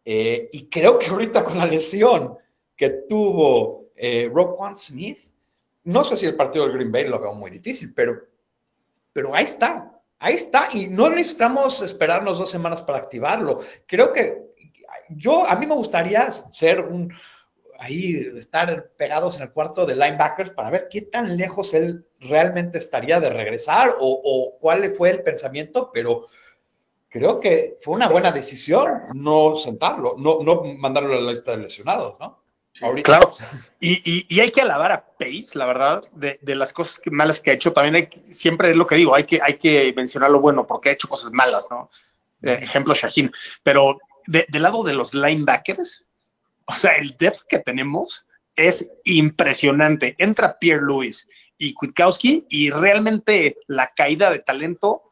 [SPEAKER 6] Eh, y creo que ahorita con la lesión que tuvo eh, Roquan Smith, no sé si el partido del Green Bay lo veo muy difícil, pero, pero ahí está, ahí está, y no necesitamos esperarnos dos semanas para activarlo. Creo que yo, a mí me gustaría ser un, ahí, estar pegados en el cuarto de linebackers para ver qué tan lejos él realmente estaría de regresar o, o cuál fue el pensamiento, pero creo que fue una buena decisión no sentarlo, no, no mandarlo a la lista de lesionados, ¿no?
[SPEAKER 9] Claro. Y, y, hay que alabar a Pace, la verdad, de, de las cosas malas que ha hecho. También hay, siempre es lo que digo, hay que, hay que mencionar lo bueno, porque ha hecho cosas malas, ¿no? Eh, ejemplo, Shaheen. Pero de, del lado de los linebackers, o sea, el depth que tenemos es impresionante. Entra Pierre Lewis y Kwiatkowski y realmente la caída de talento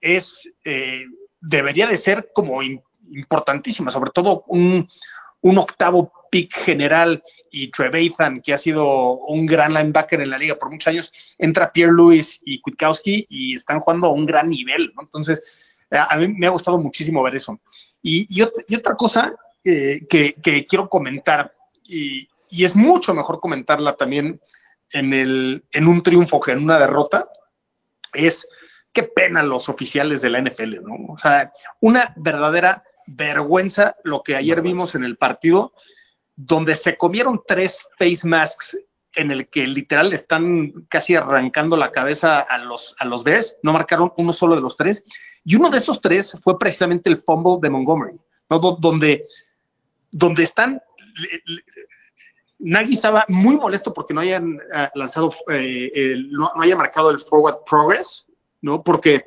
[SPEAKER 9] es, eh, debería de ser como importantísima, sobre todo un, un octavo pick general y Trevathan, que ha sido un gran linebacker en la liga por muchos años, entra Pierre Lewis y Kwiatkowski y están jugando a un gran nivel, ¿no? Entonces, eh, a mí me ha gustado muchísimo ver eso. Y, otra cosa eh, que, quiero comentar, y, es mucho mejor comentarla también en, el, en un triunfo que en una derrota, es qué pena los oficiales de la NFL, ¿no? O sea, una verdadera vergüenza lo que ayer vimos en el partido donde se comieron tres face masks en el que literal están casi arrancando la cabeza a los, a los Bears, no marcaron uno solo de los tres, y uno de esos tres fue precisamente el fumble de Montgomery, ¿no? donde, donde están... Nagy estaba muy molesto porque no hayan uh, lanzado, eh, no, no, haya marcado el forward progress, ¿no? Porque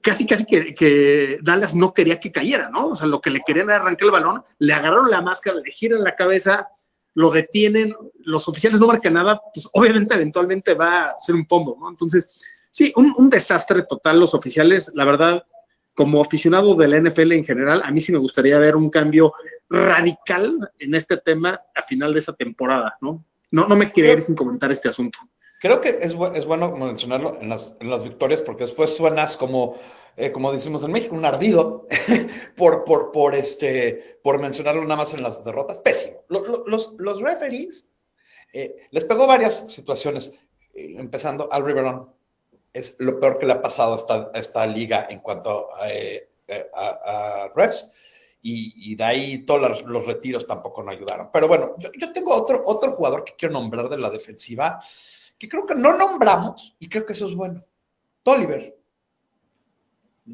[SPEAKER 9] casi, casi que, que, Dallas no quería que cayera, ¿no? O sea, lo que le querían era arrancar el balón, le agarraron la máscara, le giran la cabeza, lo detienen, los oficiales no marcan nada, pues obviamente eventualmente va a ser un pombo, ¿no? Entonces, sí, un, un desastre total los oficiales, la verdad, como aficionado de la NFL en general, a mí sí me gustaría ver un cambio radical en este tema a final de esa temporada, ¿no? No, no me quería ir sin comentar este asunto.
[SPEAKER 6] Creo que es, es bueno mencionarlo en las, en las, victorias porque después suenas como, eh, como decimos en México, un ardido por, por, por, este, por mencionarlo nada más en las derrotas. Pésimo. Los, los, referees eh, les pegó varias situaciones, eh, empezando al Riverón. Es lo peor que le ha pasado a esta, esta liga en cuanto a, a, a refs. Y, y, de ahí todos los retiros tampoco no ayudaron. Pero bueno, yo, yo tengo otro, otro jugador que quiero nombrar de la defensiva que creo que no nombramos y creo que eso es bueno. Tolliver.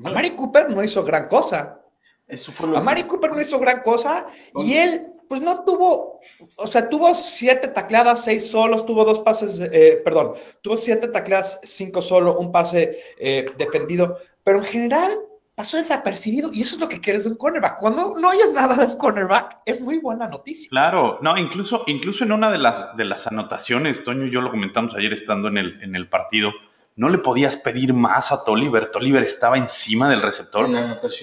[SPEAKER 6] A Mari Cooper no hizo gran cosa. Eso fue lo a Mari Cooper no hizo gran cosa y él, pues no tuvo, o sea, tuvo siete tacleadas, seis solos, tuvo dos pases, eh, perdón, tuvo siete tacleadas, cinco solo, un pase eh, defendido, pero en general pasó desapercibido y eso es lo que quieres de un cornerback. Cuando no oyes nada del cornerback, es muy buena noticia.
[SPEAKER 7] Claro, no, incluso, incluso en una de las, de las anotaciones, Toño y yo lo comentamos ayer estando en el, en el partido, no le podías pedir más a Toliver. Toliver estaba encima del receptor.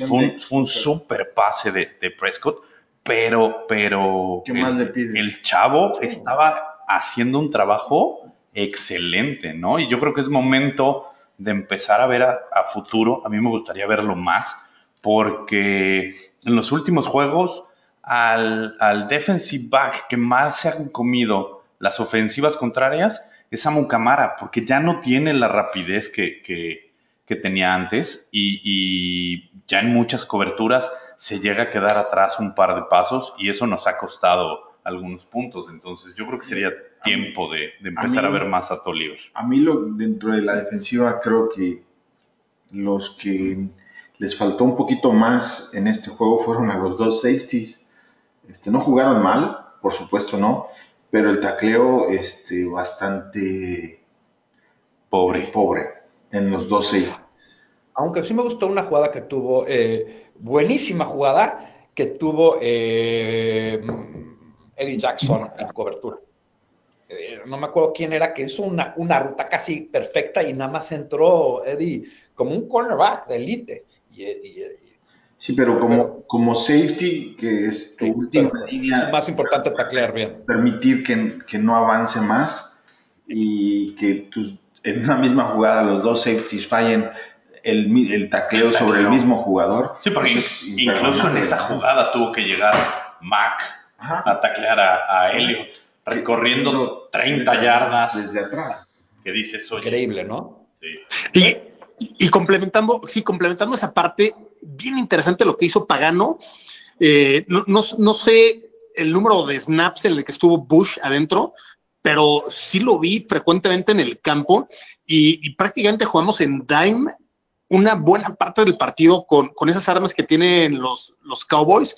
[SPEAKER 7] fue un, fue un super pase de, de, Prescott, pero, pero
[SPEAKER 8] ¿Qué
[SPEAKER 7] el,
[SPEAKER 8] más le pides?
[SPEAKER 7] el chavo estaba haciendo un trabajo excelente, ¿no? Y yo creo que es momento de empezar a ver a, futuro. A mí me gustaría verlo más, porque en los últimos juegos, al, al defensive back que más se han comido las ofensivas contrarias es a Mucamara, porque ya no tiene la rapidez que, que, que tenía antes y, y ya en muchas coberturas se llega a quedar atrás un par de pasos y eso nos ha costado algunos puntos. Entonces yo creo que sería tiempo de, de empezar a,
[SPEAKER 8] mí-
[SPEAKER 7] ver más a Toliver.
[SPEAKER 8] A mí lo, dentro de la defensiva creo que los que les faltó un poquito más en este juego fueron a los dos safeties. Este, no jugaron mal, por supuesto no, pero el tacleo este, bastante
[SPEAKER 7] Pobre.
[SPEAKER 8] pobre en los dos safeties.
[SPEAKER 6] Aunque sí me gustó una jugada que tuvo, eh, buenísima jugada que tuvo eh, Eddie Jackson en cobertura. Eh, no me acuerdo quién era, que hizo una, una ruta casi perfecta y nada más entró Eddie como un cornerback de elite. Y, y- y-
[SPEAKER 8] Sí, pero como,
[SPEAKER 6] Pero-
[SPEAKER 8] como safety, que es tu
[SPEAKER 6] sí,
[SPEAKER 8] última
[SPEAKER 6] pero
[SPEAKER 8] línea,
[SPEAKER 6] Es más importante taclear bien.
[SPEAKER 8] permitir que, que no avance más y que tus, en una misma jugada los dos safeties fallen el, el tacleo
[SPEAKER 7] El
[SPEAKER 8] sobre el mismo jugador.
[SPEAKER 7] Sí, porque
[SPEAKER 8] es
[SPEAKER 7] incluso en esa jugada tuvo que llegar Mac
[SPEAKER 8] Ajá.
[SPEAKER 7] a taclear a, a Elliot, recorriendo 30 yardas,
[SPEAKER 8] Desde atrás.
[SPEAKER 7] que dices, oye,
[SPEAKER 6] Increíble, ¿no?
[SPEAKER 7] sí.
[SPEAKER 9] Y, y complementando, sí, complementando esa parte, bien interesante lo que hizo Pagano. Eh, no, no- no sé el número de snaps en el que estuvo Bush adentro, pero sí lo vi frecuentemente en el campo y, y prácticamente jugamos en dime una buena parte del partido con, con esas armas que tienen los, los Cowboys.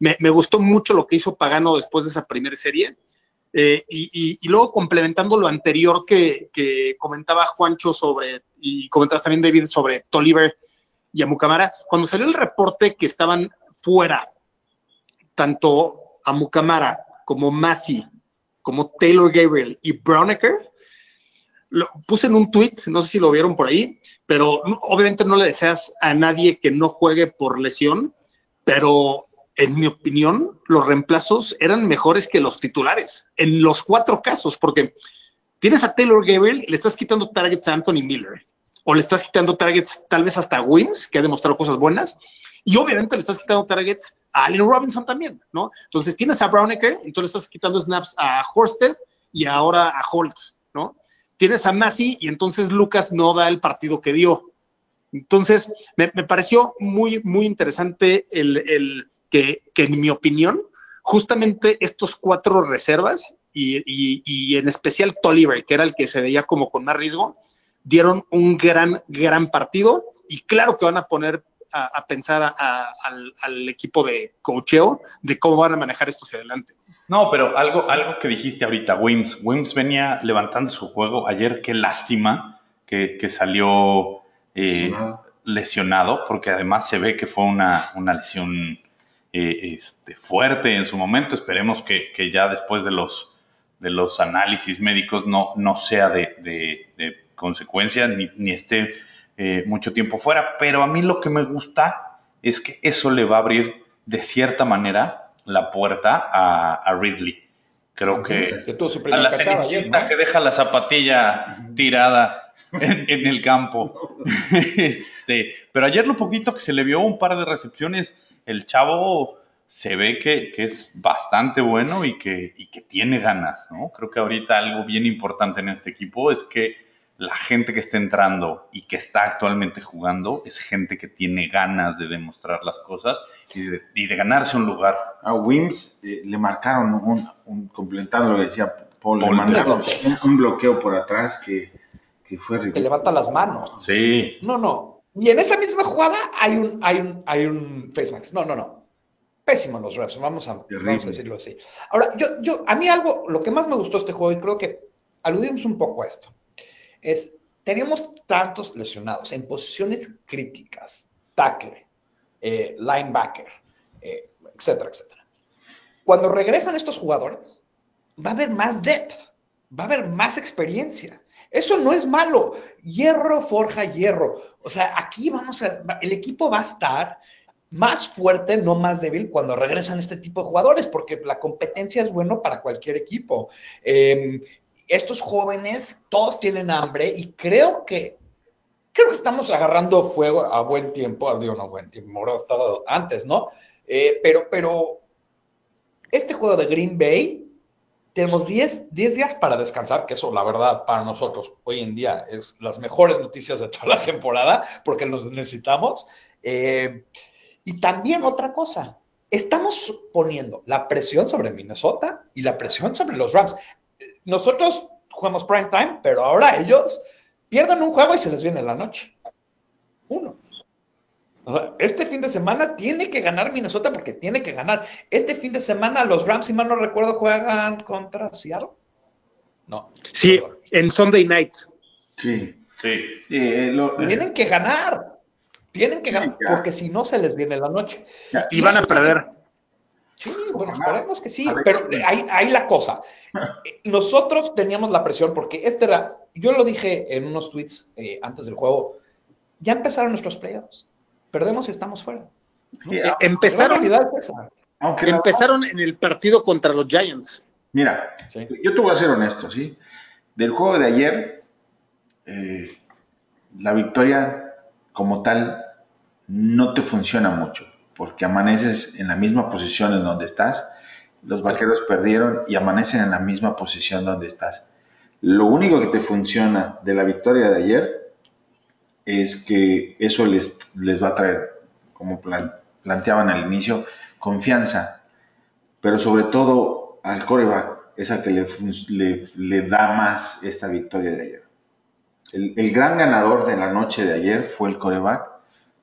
[SPEAKER 9] Me, gustó mucho lo que hizo Pagano después de esa primera serie. Eh, y, luego complementando lo anterior que, comentaba Juancho sobre, y comentabas también David sobre Toliver y Amukamara, cuando salió el reporte que estaban fuera, tanto Amukamara como Masi, como Taylor Gabriel y Brownecker, lo puse en un tweet, no sé si lo vieron por ahí, pero obviamente no le deseas a nadie que no juegue por lesión, pero en mi opinión, los reemplazos eran mejores que los titulares, en los cuatro casos, porque tienes a Taylor Gabriel y le estás quitando targets a Anthony Miller, o le estás quitando targets tal vez hasta a Wins, que ha demostrado cosas buenas, y obviamente le estás quitando targets a Allen Robinson también, ¿no? Entonces tienes a Brownecker, entonces le estás quitando snaps a Horsted y ahora a Holtz, ¿no? Tienes a Massey y entonces Lucas no da el partido que dio. Entonces, me, pareció muy, muy interesante el que, que, en mi opinión, justamente estos cuatro reservas y, y, y, en especial Tolliver, que era el que se veía como con más riesgo, dieron un gran, gran partido y claro que van a poner a, a pensar a, a, al, al, equipo de cocheo de cómo van a manejar esto hacia adelante.
[SPEAKER 7] No, pero algo, algo que dijiste ahorita, Wims. Wims venía levantando su juego. Ayer, qué lástima que, que salió eh, lesionado. lesionado. porque además se ve que fue una, una lesión eh, este, fuerte en su momento. Esperemos que, que, ya después de los, de los análisis médicos no, no sea de, de, de consecuencia ni, ni esté eh, mucho tiempo fuera. Pero a mí lo que me gusta es que eso le va a abrir de cierta manera la puerta a, a Ridley. Creo que a la cenicienta ayer, ¿no? que deja la zapatilla tirada en, en el campo. este, pero ayer lo poquito que se le vio un par de recepciones, el chavo se ve que, que es bastante bueno y que, y que tiene ganas, ¿no? Creo que ahorita algo bien importante en este equipo es que la gente que está entrando y que está actualmente jugando es gente que tiene ganas de demostrar las cosas y de, y de ganarse un lugar.
[SPEAKER 8] A Wims eh, le marcaron, un, un, complementando lo que decía Paul, Paul le mandaron un, un, bloqueo por atrás que, que fue ridículo.
[SPEAKER 6] Que levanta las manos.
[SPEAKER 7] Sí.
[SPEAKER 6] No, no. Y en esa misma jugada hay un, hay un, hay un face max. No, no, no. Pésimo los refs, vamos a, vamos a decirlo así. Ahora, yo, yo, a mí algo, lo que más me gustó este juego, y creo que aludimos un poco a esto, es, teníamos tantos lesionados en posiciones críticas, tackle, eh, linebacker, eh, etcétera, etcétera. Cuando regresan estos jugadores, va a haber más depth, va a haber más experiencia. Eso no es malo. Hierro forja hierro. O sea, aquí vamos a, el equipo va a estar más fuerte, no más débil, cuando regresan este tipo de jugadores, porque la competencia es bueno para cualquier equipo. Eh, estos jóvenes, todos tienen hambre y creo que creo que estamos agarrando fuego a buen tiempo, digo, no buen tiempo, ahora estado antes, ¿no? Eh, pero, pero este juego de Green Bay, tenemos 10, 10 días para descansar, que eso, la verdad, para nosotros hoy en día es las mejores noticias de toda la temporada, porque los necesitamos. Eh, y también otra cosa, estamos poniendo la presión sobre Minnesota y la presión sobre los Rams. Nosotros jugamos prime time, pero ahora ellos pierden un juego y se les viene la noche. Uno. Este fin de semana tiene que ganar Minnesota porque tiene que ganar. Este fin de semana los Rams, si mal no recuerdo, juegan contra Seattle. No.
[SPEAKER 9] Sí, en Sunday night.
[SPEAKER 8] Sí.
[SPEAKER 7] Sí.
[SPEAKER 8] Eh, lo-
[SPEAKER 6] Tienen que ganar. Tienen que ganar
[SPEAKER 8] ya.
[SPEAKER 6] porque si no se les viene la noche.
[SPEAKER 8] Ya.
[SPEAKER 9] Y van a perder.
[SPEAKER 6] Sí, bueno, esperemos que sí, pero ahí, ahí la cosa. Nosotros teníamos la presión porque este era, yo lo dije en unos tweets eh, antes del juego, ya empezaron nuestros playoffs. Perdemos y estamos fuera.
[SPEAKER 8] eh,
[SPEAKER 9] Empezaron,
[SPEAKER 6] realidad es esa.
[SPEAKER 8] aunque la-
[SPEAKER 9] empezaron en el partido contra los Giants.
[SPEAKER 8] Mira,
[SPEAKER 6] Sí.
[SPEAKER 8] yo te voy a ser honesto, ¿sí? Del juego de ayer, eh, la victoria como tal no te funciona mucho, porque amaneces en la misma posición en donde estás, los vaqueros perdieron y amanecen en la misma posición donde estás. Lo único que te funciona de la victoria de ayer es que eso les, les va a traer, como plan- planteaban al inicio, confianza, pero sobre todo al coreback es al que le, le- le da más esta victoria de ayer. El, el gran ganador de la noche de ayer fue el coreback,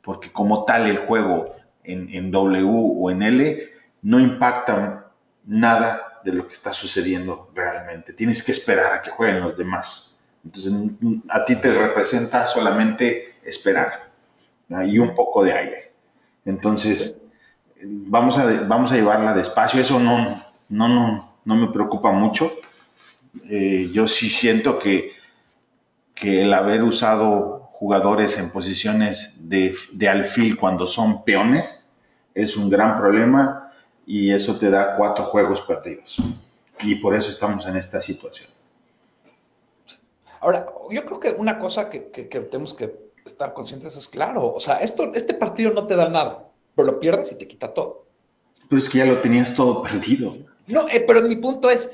[SPEAKER 8] porque como tal el juego en, en W o en L no impacta nada de lo que está sucediendo realmente. Tienes que esperar a que jueguen los demás. Entonces a ti te representa solamente esperar y un poco de aire. Entonces vamos a, vamos a llevarla despacio. Eso no, no, no, no me preocupa mucho. Eh, yo sí siento que, que el haber usado jugadores en posiciones de, de alfil cuando son peones es un gran problema y eso te da cuatro juegos perdidos. Y por eso estamos en esta situación.
[SPEAKER 6] Ahora, yo creo que una cosa que, que- que tenemos que estar conscientes es claro, o sea, esto, este partido no te da nada, pero lo pierdes y te quita todo.
[SPEAKER 8] Pero es que ya lo tenías todo perdido.
[SPEAKER 6] No, eh, pero mi punto es,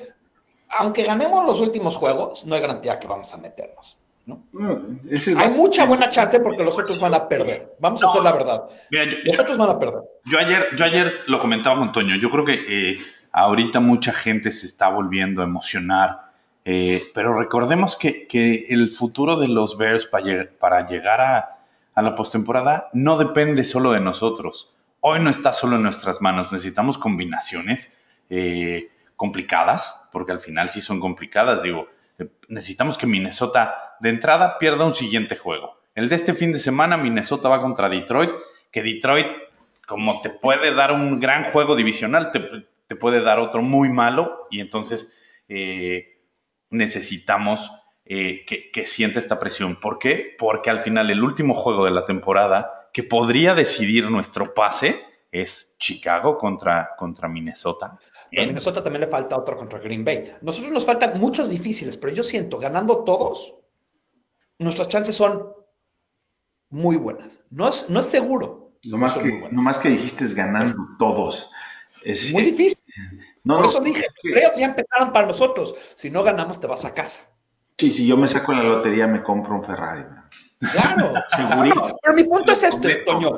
[SPEAKER 6] aunque ganemos los últimos juegos, no hay garantía que vamos a meternos. ¿no?
[SPEAKER 8] Mm,
[SPEAKER 6] Hay mucha buena chance porque los otros van a perder. Vamos a hacer la verdad.
[SPEAKER 7] Mira, yo,
[SPEAKER 6] Los
[SPEAKER 7] yo-
[SPEAKER 6] otros van a perder.
[SPEAKER 7] yo ayer, yo ayer lo comentaba con Toño. Yo creo que eh, ahorita mucha gente se está volviendo a emocionar. Eh, pero recordemos que, que el futuro de los Bears para, para llegar a, a la postemporada no depende solo de nosotros. Hoy no está solo en nuestras manos. Necesitamos combinaciones eh, complicadas, porque al final sí son complicadas. Digo, eh, necesitamos que Minnesota de entrada pierda un siguiente juego. El de este fin de semana, Minnesota va contra Detroit, que Detroit, como te puede dar un gran juego divisional, te, te puede dar otro muy malo, y entonces eh, necesitamos eh, que, que sienta esta presión. ¿Por qué? Porque al final el último juego de la temporada que podría decidir nuestro pase es Chicago contra, contra Minnesota.
[SPEAKER 6] Pero a Minnesota también le falta otro contra Green Bay. Nosotros nos faltan muchos difíciles, pero yo siento, ganando todos, nuestras chances son muy buenas. No es, no es seguro.
[SPEAKER 8] Lo más, que, lo más que dijiste es ganando todos. Es,
[SPEAKER 6] Muy difícil.
[SPEAKER 8] No,
[SPEAKER 6] Por
[SPEAKER 8] no,
[SPEAKER 6] eso dije, los playoffs ya empezaron para nosotros. Si no ganamos, te vas a casa.
[SPEAKER 8] Sí, si yo me saco la lotería, me compro un Ferrari. ¿no?
[SPEAKER 6] Claro.
[SPEAKER 8] Segurito.
[SPEAKER 6] Pero mi punto es este. Toño.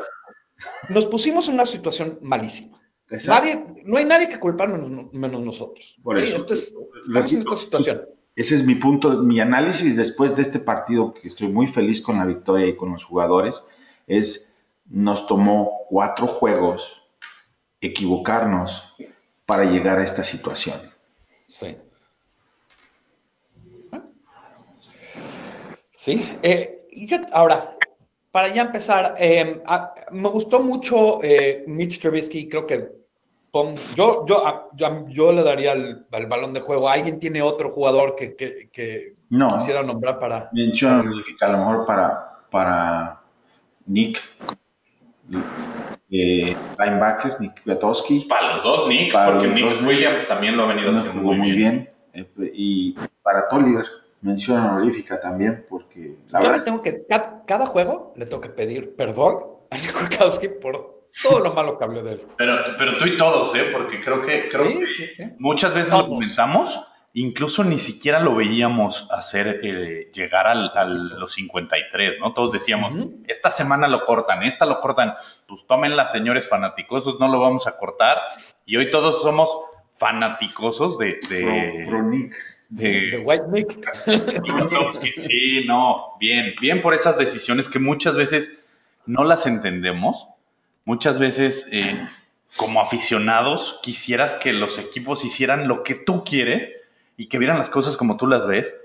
[SPEAKER 6] Nos pusimos en una situación malísima. Nadie, no hay nadie que culpar menos, menos nosotros.
[SPEAKER 8] Por eso.
[SPEAKER 6] esto es- estamos en
[SPEAKER 8] Repito,
[SPEAKER 6] esta situación.
[SPEAKER 8] Ese es mi punto, mi análisis después de este partido, que estoy muy feliz con la victoria y con los jugadores, es nos tomó cuatro juegos equivocarnos para llegar a esta situación.
[SPEAKER 6] Sí. Sí. eh, yo, ahora, para ya empezar, eh, a- me gustó mucho eh, Mitch Trubisky. Creo que yo, yo, a- yo, yo le daría el, el balón de juego. ¿Alguien tiene otro jugador que, que- que
[SPEAKER 8] No.
[SPEAKER 6] quisiera nombrar para.
[SPEAKER 8] Menciono que a lo mejor para, para Nick eh, linebacker, Nick Kwiatkowski.
[SPEAKER 7] Para los dos, Nick,
[SPEAKER 8] Para
[SPEAKER 7] porque
[SPEAKER 8] los
[SPEAKER 7] Nick
[SPEAKER 8] dos,
[SPEAKER 7] Williams también lo ha venido haciendo
[SPEAKER 8] jugó
[SPEAKER 7] muy bien.
[SPEAKER 8] eh, y para Tolliver, mención honorífica también, porque la
[SPEAKER 6] Yo
[SPEAKER 8] verdad
[SPEAKER 6] le tengo que, cada, cada juego le tengo que pedir perdón a Nick Kwiatkowski por todo lo malo que hablé de él.
[SPEAKER 7] Pero, pero tú y todos, ¿eh? Porque creo que, creo
[SPEAKER 6] Sí,
[SPEAKER 7] que
[SPEAKER 6] sí, sí.
[SPEAKER 7] muchas veces lo comentamos, incluso ni siquiera lo veíamos hacer eh, llegar al, a los 53, ¿no? Todos decíamos, esta semana lo cortan, esta lo cortan, pues tómenla, señores fanáticosos, no lo vamos a cortar. Y hoy todos somos fanaticosos de... de-
[SPEAKER 8] pro, pro Nick.
[SPEAKER 7] de-
[SPEAKER 6] De White Nick.
[SPEAKER 7] Sí, no, bien, bien por esas decisiones que muchas veces no las entendemos. Muchas veces, eh, como aficionados, quisieras que los equipos hicieran lo que tú quieres y que vieran las cosas como tú las ves,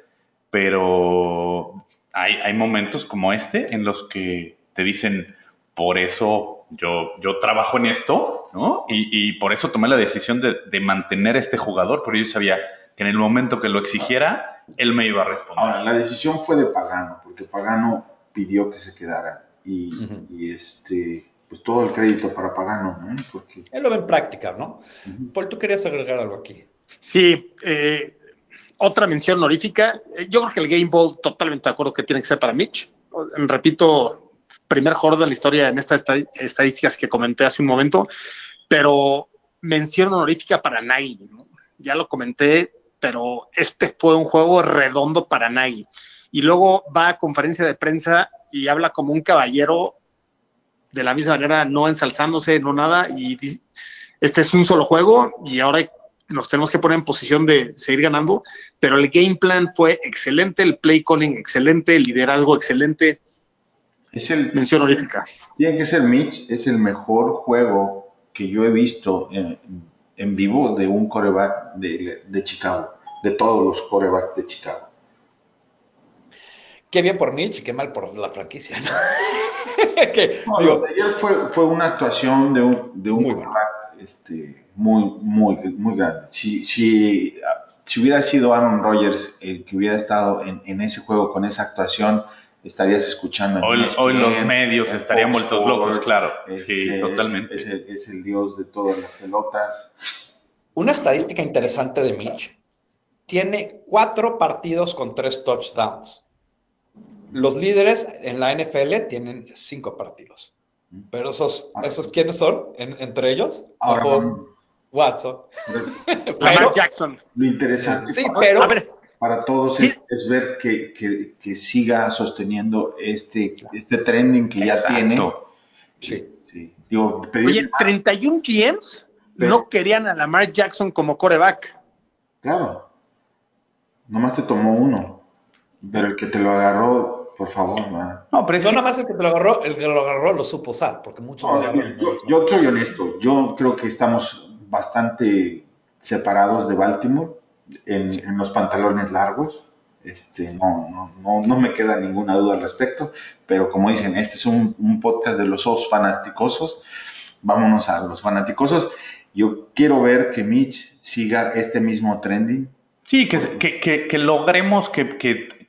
[SPEAKER 7] pero hay, hay momentos como este en los que te dicen, por eso yo, yo trabajo en esto, ¿no? Y, y por eso tomé la decisión de, de mantener a este jugador, porque yo sabía que en el momento que lo exigiera, él me iba a responder.
[SPEAKER 8] Ahora, la decisión fue de Pagano, porque Pagano pidió que se quedara. Y,
[SPEAKER 6] Ujú.
[SPEAKER 8] y, este, pues todo el crédito para Pagano, ¿no? Porque
[SPEAKER 6] Él lo ve en práctica, ¿no? Paul, tú querías agregar algo aquí.
[SPEAKER 9] Sí, eh, otra mención honorífica. Eh, Yo creo que el Game Ball, totalmente de acuerdo que tiene que ser para Mitch. O- Repito, primer jugador de la historia en estas esta- estadísticas que comenté hace un momento, pero mención honorífica para Nagy. ¿no? Ya lo comenté, pero este fue un juego redondo para Nagy. Y luego va a conferencia de prensa y habla como un caballero, de la misma manera, no ensalzándose, no nada, y dice, este es un solo juego y ahora nos tenemos que poner en posición de seguir ganando, pero el game plan fue excelente, el play calling excelente, el liderazgo excelente,
[SPEAKER 8] es el,
[SPEAKER 9] mención honorífica.
[SPEAKER 8] tiene que ser Mitch, es el mejor juego que yo he visto en, en vivo de un coreback de, de Chicago, de todos los corebacks de Chicago.
[SPEAKER 6] Qué bien por Mitch y qué mal por la franquicia, ¿no? que,
[SPEAKER 8] No,
[SPEAKER 6] digo,
[SPEAKER 8] lo de ayer fue, fue una actuación de un, de un este, muy, muy, muy grande. Si, si, si hubiera sido Aaron Rodgers el que hubiera estado en, en ese juego con esa actuación, estarías escuchando. en
[SPEAKER 7] Hoy,
[SPEAKER 8] ESPN,
[SPEAKER 7] hoy los medios
[SPEAKER 8] en
[SPEAKER 7] estarían
[SPEAKER 8] Fox
[SPEAKER 7] vueltos locos, claro.
[SPEAKER 8] este,
[SPEAKER 7] sí, totalmente.
[SPEAKER 8] Es el, es el dios de todas las pelotas.
[SPEAKER 6] Una estadística interesante de Mitch. Tiene cuatro partidos con tres touchdowns. Los líderes en la NFL tienen cinco partidos. Pero esos, esos ¿quiénes son? En- entre ellos,
[SPEAKER 8] Ahora,
[SPEAKER 6] Mahomes, Watson.
[SPEAKER 9] Lamar
[SPEAKER 6] Pero,
[SPEAKER 9] Jackson.
[SPEAKER 8] lo interesante
[SPEAKER 6] sí,
[SPEAKER 8] para,
[SPEAKER 6] pero
[SPEAKER 9] A ver,
[SPEAKER 8] para todos es, es ver que, que- que siga sosteniendo este, este trending que ya tiene.
[SPEAKER 6] sí.
[SPEAKER 8] Sí. Digo, pedir
[SPEAKER 9] oye, 31 GMs no querían a Lamar Jackson como coreback.
[SPEAKER 8] Claro. Nomás te tomó uno. Pero el que te lo agarró, por favor.
[SPEAKER 7] No, pero es
[SPEAKER 6] No
[SPEAKER 7] que-
[SPEAKER 6] nada más el que te lo agarró, el que lo agarró lo supo usar, porque muchos
[SPEAKER 8] No, yo, yo soy honesto. Yo creo que estamos bastante separados de Baltimore en, en los pantalones largos. Este, no, no, no, no me queda ninguna duda al respecto. Pero como dicen, este es un, un podcast de los ojos fanaticosos. Vámonos a los fanaticosos. Yo quiero ver que Mitch siga este mismo trending.
[SPEAKER 7] Sí, que, que, que- que logremos que,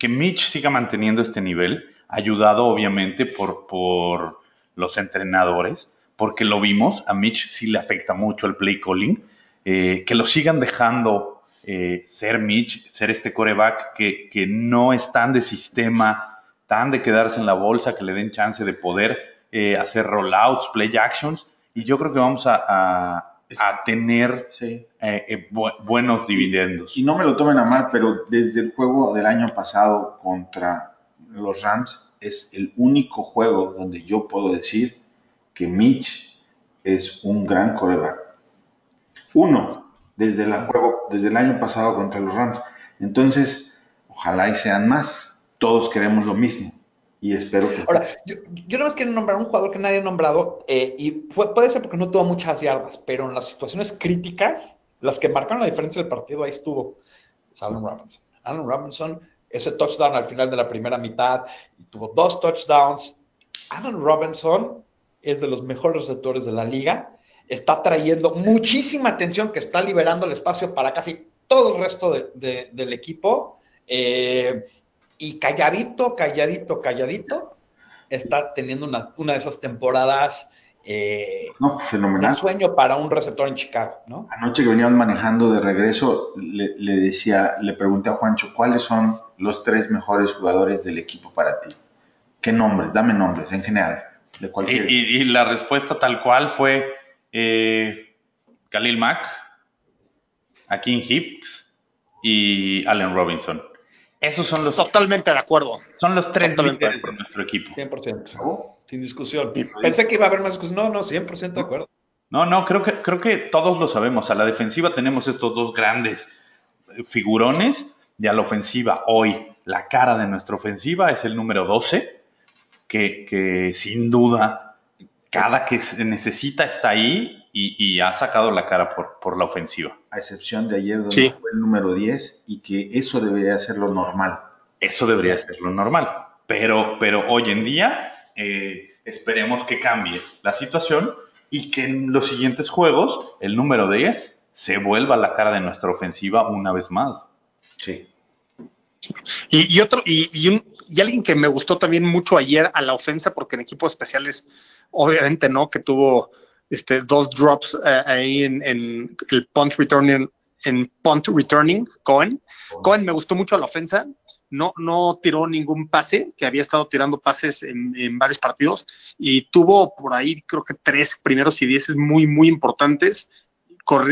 [SPEAKER 7] Mitch siga manteniendo este nivel, ayudado obviamente por, por los entrenadores, porque lo vimos, a Mitch sí le afecta mucho el play calling, eh, que lo sigan dejando eh, ser Mitch, ser este coreback que, que no es tan de sistema, tan de quedarse en la bolsa, que le den chance de poder eh, hacer rollouts, play actions, y yo creo que vamos a- a tener
[SPEAKER 8] Sí.
[SPEAKER 7] eh, eh, bu- buenos dividendos.
[SPEAKER 8] Y no me lo tomen a mal, pero desde el juego del año pasado contra los Rams es el único juego donde yo puedo decir que Mitch es un gran coreback. Uno, desde el juego, desde el año pasado contra los Rams. Entonces, ojalá y sean más. Todos queremos lo mismo. Y espero que...
[SPEAKER 6] Ahora, yo, yo nada más quiero nombrar un jugador que nadie ha nombrado, eh, y fue, puede ser porque no tuvo muchas yardas, pero en las situaciones críticas, las que marcaron la diferencia del partido, ahí estuvo. Es Allen Robinson. Allen Robinson, ese touchdown al final de la primera mitad, y tuvo dos touchdowns. Allen Robinson es de los mejores receptores de la liga. Está trayendo muchísima atención que está liberando el espacio para casi todo el resto de- de- del equipo. Eh, y calladito, calladito, calladito, está teniendo una, una de esas temporadas eh,
[SPEAKER 8] No, fenomenal.
[SPEAKER 6] un sueño para un receptor en Chicago, ¿no?
[SPEAKER 8] Anoche que veníamos manejando de regreso, le, le decía, le pregunté a Juancho, ¿cuáles son los tres mejores jugadores del equipo para ti? ¿Qué nombres? Dame nombres, en general, de
[SPEAKER 7] Y,
[SPEAKER 8] cualquier.
[SPEAKER 7] y- y la respuesta tal cual fue eh, Khalil Mack, Akin Hicks y Allen Robinson. Esos son los,
[SPEAKER 9] Totalmente de acuerdo.
[SPEAKER 7] son los tres
[SPEAKER 9] Totalmente
[SPEAKER 7] líderes
[SPEAKER 9] de
[SPEAKER 7] de
[SPEAKER 9] acuerdo.
[SPEAKER 7] nuestro equipo.
[SPEAKER 6] 100%. Sin discusión. Pensé que iba a haber más discusión. No, no, 100% de acuerdo.
[SPEAKER 7] No, no, creo que, creo que todos lo sabemos. A la defensiva tenemos estos dos grandes eh, figurones y a la ofensiva hoy la cara de nuestra ofensiva es el número 12, que, que sin duda cada que se necesita está ahí y, y ha sacado la cara por, por la ofensiva.
[SPEAKER 8] A excepción de ayer, donde
[SPEAKER 9] Sí.
[SPEAKER 8] fue el número 10, y que eso debería ser lo normal.
[SPEAKER 7] Eso debería ser lo normal. Pero, pero hoy en día eh, esperemos que cambie la situación y que en los siguientes juegos el número 10 se vuelva la cara de nuestra ofensiva una vez más.
[SPEAKER 8] Sí.
[SPEAKER 9] Y, y otro, y, y un- y alguien que me gustó también mucho ayer a la ofensa, porque en equipos especiales, obviamente, ¿no? Que tuvo este, dos drops eh, ahí en, en el punt returning, en punt returning, Cohen. Cohen me gustó mucho la ofensa. No, no tiró ningún pase, que había estado tirando pases en, en varios partidos, y tuvo por ahí, creo que tres primeros y dieces muy, muy importantes.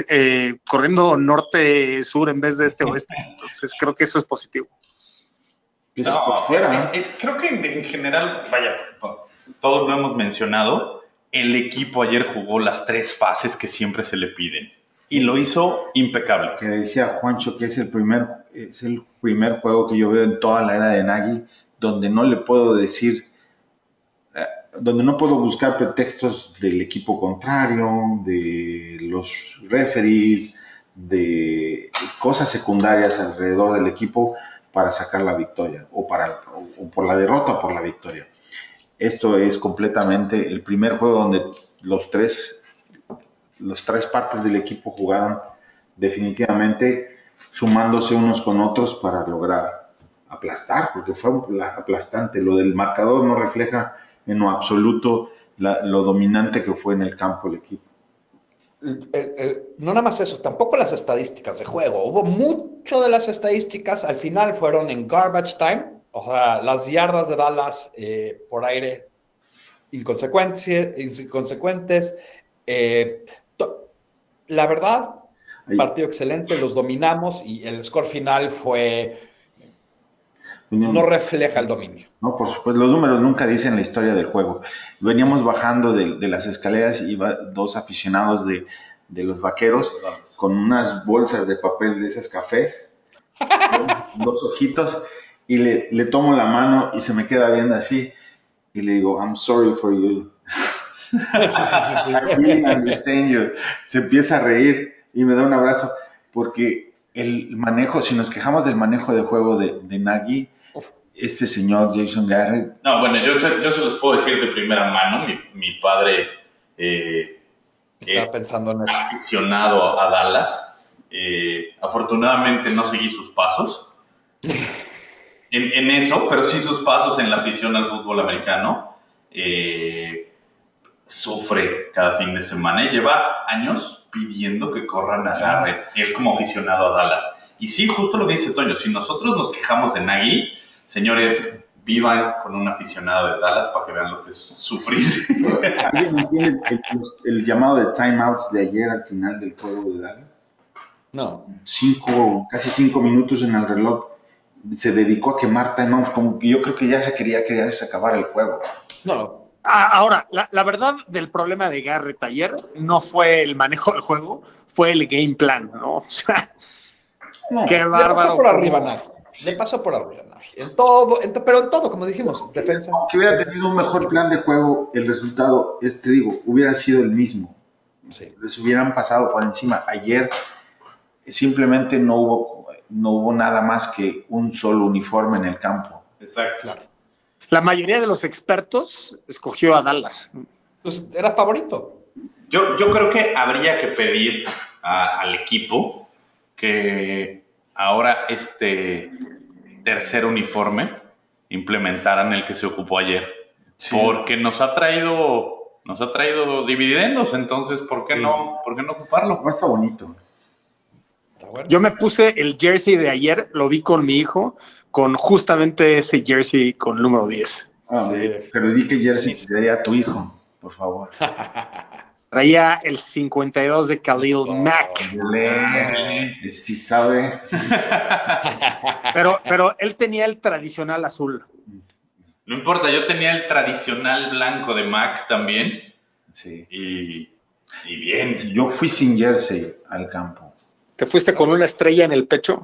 [SPEAKER 9] eh, corriendo norte-sur en vez de este-oeste. Entonces, creo que eso es positivo.
[SPEAKER 7] No,
[SPEAKER 8] fuera.
[SPEAKER 7] eh, eh, creo que en, en general, vaya, todos lo hemos mencionado, el equipo ayer jugó las tres fases que siempre se le piden y lo hizo impecable.
[SPEAKER 8] que decía Juancho que es el primer es el primer juego que yo veo en toda la era de Nagy donde no le puedo decir eh, donde no puedo buscar pretextos del equipo contrario, de los referees, de cosas secundarias alrededor del equipo para sacar la victoria o para o, o por la derrota o por la victoria. Esto es completamente el primer juego donde los tres los tres partes del equipo jugaron definitivamente sumándose unos con otros para lograr aplastar, porque fue la- aplastante. Lo del marcador no refleja en lo absoluto la- lo dominante que fue en el campo el equipo.
[SPEAKER 6] el- el- no nada más eso, tampoco las estadísticas de juego. Hubo mucho de las estadísticas al final fueron en garbage time, o sea, las yardas de Dallas eh, por aire inconsecuentes. eh, la verdad, partido excelente, los dominamos y el score final fue,
[SPEAKER 8] Veníamos-
[SPEAKER 6] no refleja el dominio.
[SPEAKER 8] No, por supuesto, los números nunca dicen la historia del juego. Veníamos bajando de, de las escaleras y dos aficionados de, de los vaqueros con unas bolsas de papel de esas cafés, dos ojitos, y le, le tomo la mano y se me queda viendo así, y le digo, I'm sorry for you. I really understand you. Se empieza a reír y me da un abrazo, porque el manejo, si nos quejamos del manejo de juego de, de Nagy, este señor Jason Garrett
[SPEAKER 7] No, bueno, yo, se- yo se los puedo decir de primera mano. Mi, mi padre eh, es
[SPEAKER 6] pensando en eso.
[SPEAKER 7] aficionado a Dallas. Eh, afortunadamente no seguí sus pasos en, en eso, pero sí sus pasos en la afición al fútbol americano. Eh, sufre cada fin de semana y lleva años pidiendo que corran a Garrett, él como aficionado a Dallas. Y sí, justo lo que dice Toño, si nosotros nos quejamos de Nagy, señores, vivan con un aficionado de Dallas para que vean lo que es sufrir.
[SPEAKER 8] ¿Alguien entiende el llamado de timeouts de ayer al final del juego de Dallas?
[SPEAKER 6] No,
[SPEAKER 8] Cinco, casi cinco minutos en el reloj. Se dedicó a quemar timeouts, como que yo creo que ya se quería, quería acabar el juego.
[SPEAKER 6] no,
[SPEAKER 9] Ah, Ahora, la, la verdad del problema de Garrett ayer no fue el manejo del juego, fue el game plan, ¿no? O sea,
[SPEAKER 8] No,
[SPEAKER 9] qué
[SPEAKER 6] Le
[SPEAKER 9] bárbaro.
[SPEAKER 6] pasó por arriba. Le pasó por arriba. En todo, en to- pero en todo, como dijimos, defensa.
[SPEAKER 8] que hubiera tenido un mejor plan de juego, el resultado, es, te digo, hubiera sido el mismo.
[SPEAKER 6] Sí.
[SPEAKER 8] Les hubieran pasado por encima. Ayer simplemente no hubo, no hubo nada más que un solo uniforme en el campo.
[SPEAKER 7] Exacto.
[SPEAKER 6] Claro.
[SPEAKER 9] La mayoría de los expertos escogió a Dallas.
[SPEAKER 6] Pues era favorito.
[SPEAKER 7] Yo, yo creo que habría que pedir a- al equipo que ahora este tercer uniforme implementaran el que se ocupó ayer. Porque nos ha traído nos ha traído dividendos, entonces, ¿por qué no, por qué no ocuparlo?
[SPEAKER 8] No está bonito.
[SPEAKER 9] Yo me puse el jersey de ayer, lo vi con mi hijo, con justamente ese jersey con el número 10.
[SPEAKER 8] Ah, Pero di que jersey te daría a tu hijo, por favor.
[SPEAKER 9] Traía el 52 de Khalil Mack.
[SPEAKER 8] Le, sí sabe.
[SPEAKER 9] Pero, pero él tenía el tradicional azul.
[SPEAKER 7] No importa, yo tenía el tradicional blanco de Mac también.
[SPEAKER 8] Sí.
[SPEAKER 7] Y, y bien.
[SPEAKER 8] Yo fui sin jersey al campo.
[SPEAKER 9] ¿Te fuiste con una estrella en el pecho?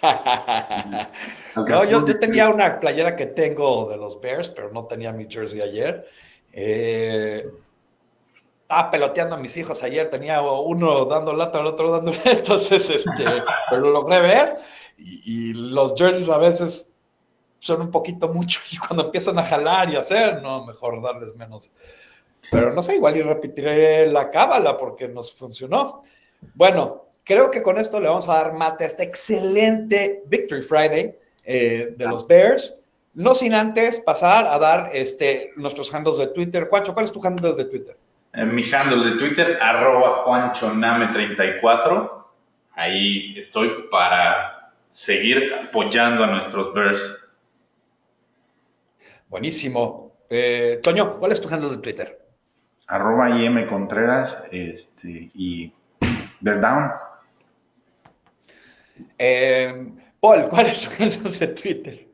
[SPEAKER 6] no, yo, yo, tenía una playera que tengo de los Bears, pero no tenía mi jersey ayer. Eh, estaba peloteando a mis hijos ayer, tenía uno dando lata, el otro dando entonces, este, pero lo logré ver. Y, y, los jerseys a veces son un poquito mucho y cuando empiezan a jalar y hacer, no, mejor darles menos. Pero no sé, igual y repetiré la cábala porque nos funcionó. Bueno, creo que con esto le vamos a dar mate a este excelente Victory Friday eh, de los Bears. No sin antes pasar a dar este, nuestros handles de Twitter. Juancho, ¿cuál es tu handle de Twitter?
[SPEAKER 7] En mi handle de Twitter, arroba juanchoname34. Ahí estoy para seguir apoyando a nuestros Bears.
[SPEAKER 6] Buenísimo. Eh, Toño, ¿cuál es tu handle de Twitter?
[SPEAKER 8] Arroba IM Contreras este, y Down.
[SPEAKER 6] Eh, Paul, ¿cuál es tu handle de Twitter?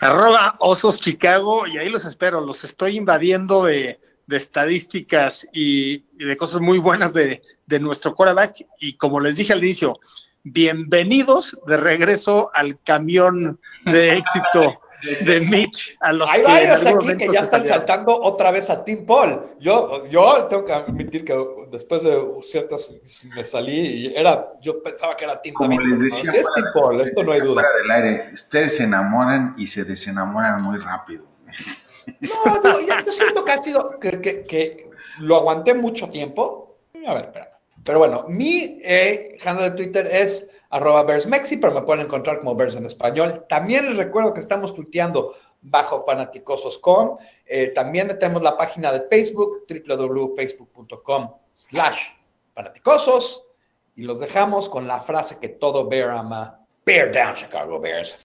[SPEAKER 9] Arroba Osos Chicago y ahí los espero. Los estoy invadiendo de, estadísticas y, de cosas muy buenas de, de nuestro quarterback. Y como les dije al inicio, bienvenidos de regreso al camión de éxito de Mitch a los
[SPEAKER 6] Hay varios aquí que ya están saltando otra vez a Tim Paul. Yo, yo tengo que admitir que después de ciertas me salí y era, yo pensaba que era Tim
[SPEAKER 8] Como
[SPEAKER 6] también.
[SPEAKER 8] les decía,
[SPEAKER 6] ¿no? Sí, es Tim Paul, esto no hay duda.
[SPEAKER 8] Fuera del aire, ustedes se enamoran y se desenamoran muy rápido.
[SPEAKER 6] No, no, yo, yo siento que ha sido, que, que, que, lo aguanté mucho tiempo. A ver, espera. Pero bueno, mi eh, handle de Twitter es arroba BearsMexi, pero me pueden encontrar como Bears en español. También les recuerdo que estamos tuiteando bajo fanaticosos.com. Eh, también tenemos la página de Facebook, www.facebook.com slash fanaticosos. Y los dejamos con la frase que todo Bear ama. Bear down, Chicago Bears.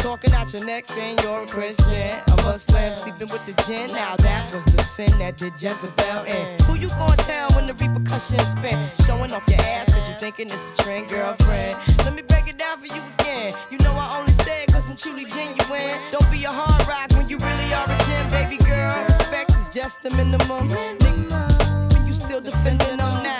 [SPEAKER 10] Talking out your neck saying you're a Christian, a Muslim, sleeping with the gin. Now that was the sin that did Jezebel in. Who you gonna tell when the repercussions spin? Showing off your ass cause you thinking it's a trend, girlfriend. Let me break it down for you again. You know I only say it cause I'm truly genuine. Don't be a hard rock when you really are a gem, baby girl. Respect is just the minimum. Nigga, you still defending them now.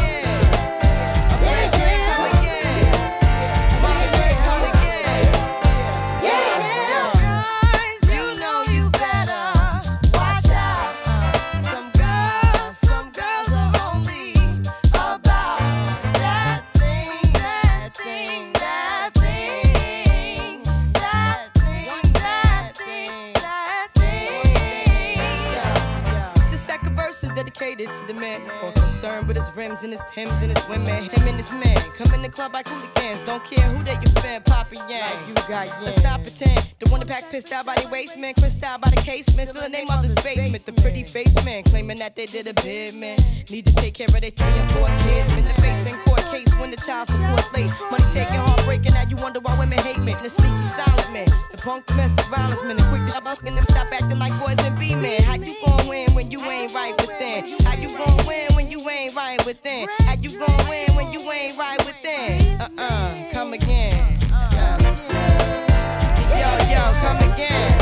[SPEAKER 10] Dedicated to the man more concerned with his rims and his Timbs and his women. Him and his man come in the club like hooligans. Don't care who they your fan, Papa Yang. You got Let's stop pretend. The one that pack pissed out by the waist man, crissed out by the casement. Still the name of his basement. The pretty face man claiming that they did a bid man. Need to take care of their three and four kids. Been the face in court
[SPEAKER 11] case when the child support late. Money taking, heartbreaking, now you wonder why women hate men. The sneaky silent man, the punk domestic violence man, the quick to and them stop acting like boys and be men. How you gon' win when you ain't right within? How you gon' win when you ain't right within? How you gon' win when you ain't right within? Uh-uh, come again. Uh. Yo, yo, come again.